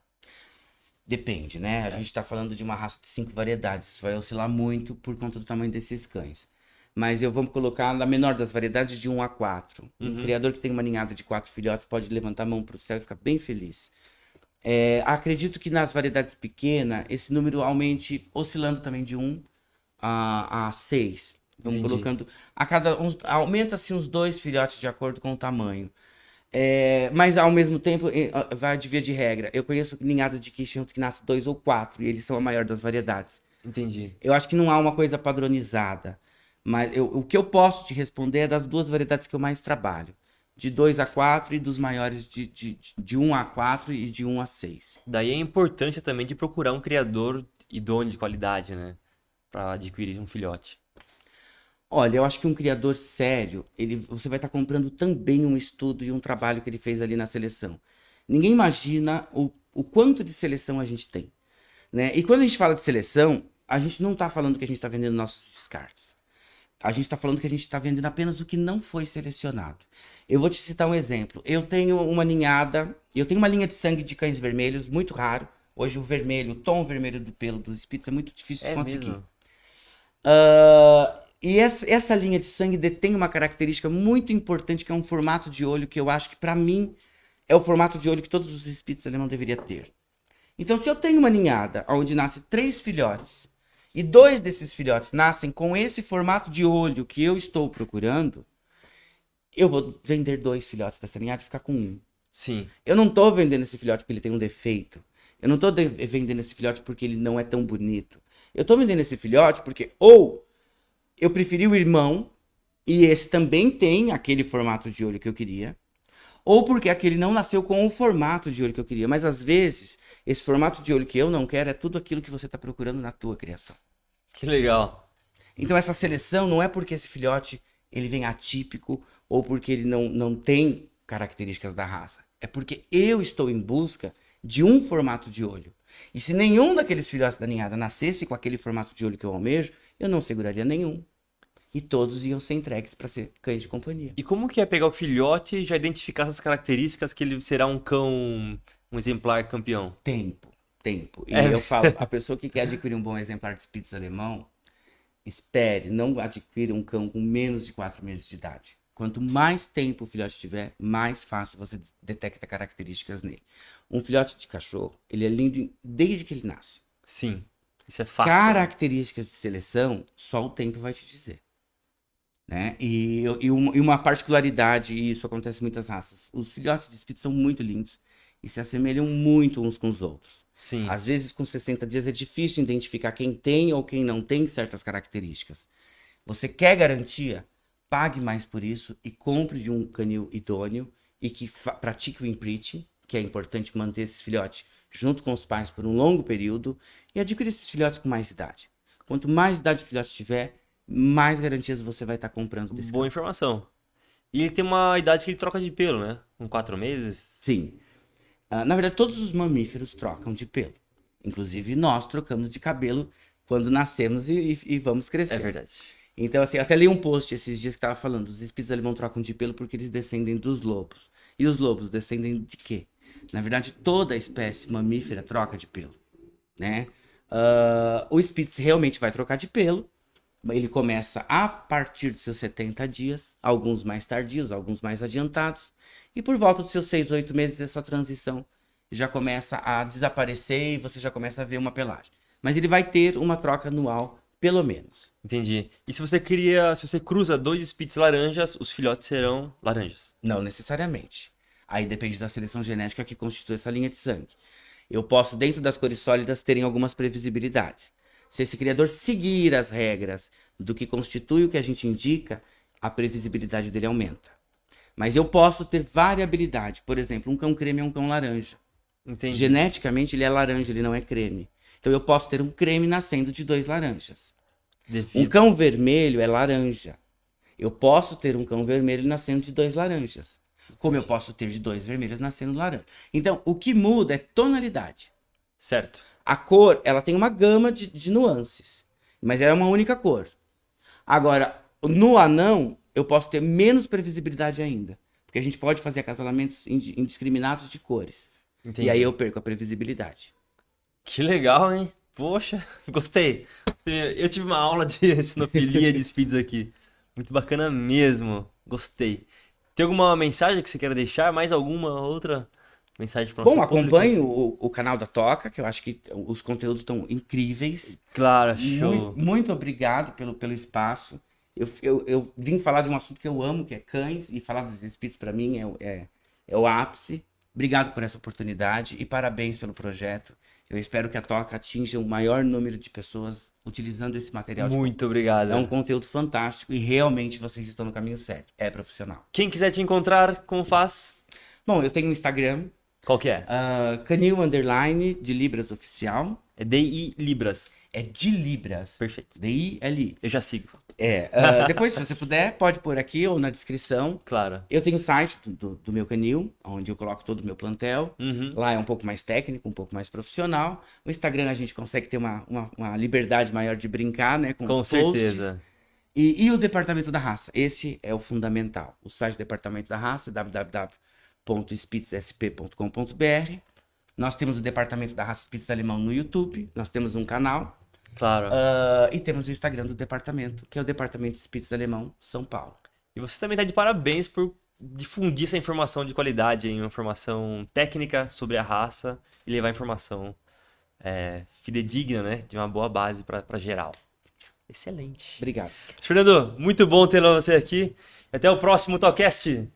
[SPEAKER 2] Depende, né? A é. gente está falando de uma raça de cinco variedades. Isso vai oscilar muito por conta do tamanho desses cães. Mas eu vou colocar na menor das variedades de 1 a 4. Uhum. Um criador que tem uma ninhada de quatro filhotes pode levantar a mão para o céu e ficar bem feliz. É, acredito que nas variedades pequenas, esse número aumente, oscilando também de 1 a, a 6. Vamos Entendi. colocando. A cada. Aumenta-se uns dois filhotes de acordo com o tamanho. É, mas ao mesmo tempo, vai de via de regra. Eu conheço ninhadas de quichento que nascem dois ou quatro, e eles são a maior das variedades.
[SPEAKER 1] Entendi.
[SPEAKER 2] Eu acho que não há uma coisa padronizada. Mas eu, o que eu posso te responder é das duas variedades que eu mais trabalho. De 2 a 4 e dos maiores de 1 de, de um a 4 e de 1 um a 6.
[SPEAKER 1] Daí a importância também de procurar um criador idôneo de qualidade, né? Para adquirir um filhote.
[SPEAKER 2] Olha, eu acho que um criador sério, ele, você vai estar comprando também um estudo e um trabalho que ele fez ali na seleção. Ninguém imagina o, o quanto de seleção a gente tem. Né? E quando a gente fala de seleção, a gente não está falando que a gente está vendendo nossos descartes. A gente está falando que a gente está vendendo apenas o que não foi selecionado. Eu vou te citar um exemplo. Eu tenho uma ninhada, eu tenho uma linha de sangue de cães vermelhos, muito raro. Hoje o vermelho, o tom vermelho do pelo dos espíritos é muito difícil de é conseguir. Uh, e essa, essa linha de sangue detém uma característica muito importante, que é um formato de olho que eu acho que, para mim, é o formato de olho que todos os espíritos alemão deveriam ter. Então, se eu tenho uma ninhada onde nasce três filhotes e dois desses filhotes nascem com esse formato de olho que eu estou procurando, eu vou vender dois filhotes dessa ninhada e ficar com um.
[SPEAKER 1] Sim.
[SPEAKER 2] Eu não estou vendendo esse filhote porque ele tem um defeito. Eu não estou vendendo esse filhote porque ele não é tão bonito. Eu estou vendendo esse filhote porque ou eu preferi o irmão e esse também tem aquele formato de olho que eu queria, ou porque aquele não nasceu com o formato de olho que eu queria. Mas às vezes, esse formato de olho que eu não quero é tudo aquilo que você está procurando na tua criação.
[SPEAKER 1] Que legal.
[SPEAKER 2] Então essa seleção não é porque esse filhote ele vem atípico ou porque ele não, não tem características da raça. É porque eu estou em busca de um formato de olho. E se nenhum daqueles filhotes da ninhada nascesse com aquele formato de olho que eu almejo, eu não seguraria nenhum e todos iam ser entregues para ser cães de companhia.
[SPEAKER 1] E como que é pegar o filhote e já identificar essas características que ele será um cão, um exemplar campeão?
[SPEAKER 2] Tempo, tempo. E é. eu falo, a pessoa que quer adquirir um bom exemplar de Spitz alemão, espere, não adquira um cão com menos de 4 meses de idade. Quanto mais tempo o filhote tiver, mais fácil você detecta características nele. Um filhote de cachorro, ele é lindo desde que ele nasce.
[SPEAKER 1] Sim, isso é fato.
[SPEAKER 2] Características de seleção, só o tempo vai te dizer. Né? E, e, uma, e uma particularidade, e isso acontece em muitas raças, os filhotes de Spitz são muito lindos e se assemelham muito uns com os outros.
[SPEAKER 1] Sim.
[SPEAKER 2] Às vezes, com 60 dias, é difícil identificar quem tem ou quem não tem certas características. Você quer garantia? Pague mais por isso e compre de um canil idôneo e que pratique o imprinting, que é importante manter esse filhote junto com os pais por um longo período e adquira esses filhotes com mais idade. Quanto mais idade o filhote tiver, mais garantias você vai estar tá comprando
[SPEAKER 1] desse Boa informação. E ele tem uma idade que ele troca de pelo, né? Com quatro meses?
[SPEAKER 2] Sim. Uh, na verdade, todos os mamíferos trocam de pelo. Inclusive, nós trocamos de cabelo quando nascemos e, e, e vamos crescer.
[SPEAKER 1] É verdade.
[SPEAKER 2] Então, assim, até li um post esses dias que estava falando, os espíritos alemão trocam de pelo porque eles descendem dos lobos. E os lobos descendem de quê? Na verdade, toda espécie mamífera troca de pelo, né? Uh, o Spitz realmente vai trocar de pelo, ele começa a partir dos seus 70 dias, alguns mais tardios, alguns mais adiantados, e por volta dos seus 6, 8 meses essa transição já começa a desaparecer e você já começa a ver uma pelagem. Mas ele vai ter uma troca anual, pelo menos.
[SPEAKER 1] Entendi. E se você cria, se você cruza dois Spitz laranjas, os filhotes serão laranjas?
[SPEAKER 2] Não necessariamente. Aí depende da seleção genética que constitui essa linha de sangue. Eu posso, dentro das cores sólidas, terem algumas previsibilidades. Se esse criador seguir as regras do que constitui o que a gente indica, a previsibilidade dele aumenta. Mas eu posso ter variabilidade. Por exemplo, um cão creme é um cão laranja.
[SPEAKER 1] Entendi.
[SPEAKER 2] Geneticamente ele é laranja, ele não é creme. Então eu posso ter um creme nascendo de dois laranjas. Um cão vermelho é laranja. Eu posso ter um cão vermelho nascendo de dois laranjas. Como eu posso ter de dois vermelhos nascendo laranja. Então, o que muda é tonalidade.
[SPEAKER 1] Certo.
[SPEAKER 2] A cor, ela tem uma gama de, de nuances, mas é uma única cor. Agora, no anão, eu posso ter menos previsibilidade ainda. Porque a gente pode fazer acasalamentos indiscriminados de cores. Entendi. E aí eu perco a previsibilidade.
[SPEAKER 1] Que legal, hein? Poxa, gostei. Eu tive uma aula de sinofilia de speeds aqui. Muito bacana mesmo. Gostei. Tem alguma mensagem que você queira deixar? Mais alguma outra? Mensagem para
[SPEAKER 2] Bom, acompanhe o, o, canal da Toca, que eu acho que os conteúdos estão incríveis.
[SPEAKER 1] Claro, show.
[SPEAKER 2] Muito, muito obrigado pelo, pelo espaço. Eu, eu, eu, vim falar de um assunto que eu amo, que é cães, e falar dos espíritos para mim é, é, é o ápice. Obrigado por essa oportunidade e parabéns pelo projeto. Eu espero que a Toca atinja o maior número de pessoas utilizando esse material.
[SPEAKER 1] Muito obrigado.
[SPEAKER 2] É um conteúdo fantástico e realmente vocês estão no caminho certo. É profissional.
[SPEAKER 1] Quem quiser te encontrar, como faz?
[SPEAKER 2] Bom, eu tenho um Instagram,
[SPEAKER 1] qual que é?
[SPEAKER 2] Uh, Canil Underline de Libras Oficial.
[SPEAKER 1] É DI Libras.
[SPEAKER 2] É de Libras.
[SPEAKER 1] Perfeito.
[SPEAKER 2] D-I-L-I.
[SPEAKER 1] Eu já sigo.
[SPEAKER 2] É. Uh, depois, se você puder, pode pôr aqui ou na descrição.
[SPEAKER 1] Claro.
[SPEAKER 2] Eu tenho o site do, do, meu canil, onde eu coloco todo o meu plantel.
[SPEAKER 1] Uhum.
[SPEAKER 2] Lá é um pouco mais técnico, um pouco mais profissional. O Instagram a gente consegue ter uma, uma, uma liberdade maior de brincar, né? Com,
[SPEAKER 1] com certeza.
[SPEAKER 2] E, e, o Departamento da Raça. Esse é o fundamental. O site do Departamento da Raça, www www.spitzsp.com.br. Nós temos o departamento da raça Spitz alemão no YouTube, nós temos um canal.
[SPEAKER 1] Claro.
[SPEAKER 2] Uh, e temos o Instagram do departamento, que é o Departamento Spitz Alemão São Paulo.
[SPEAKER 1] E você também está de parabéns por difundir essa informação de qualidade, uma informação técnica sobre a raça e levar informação é, fidedigna, né? De uma boa base para geral. Excelente.
[SPEAKER 2] Obrigado.
[SPEAKER 1] Fernando, muito bom ter você aqui. Até o próximo Talkcast.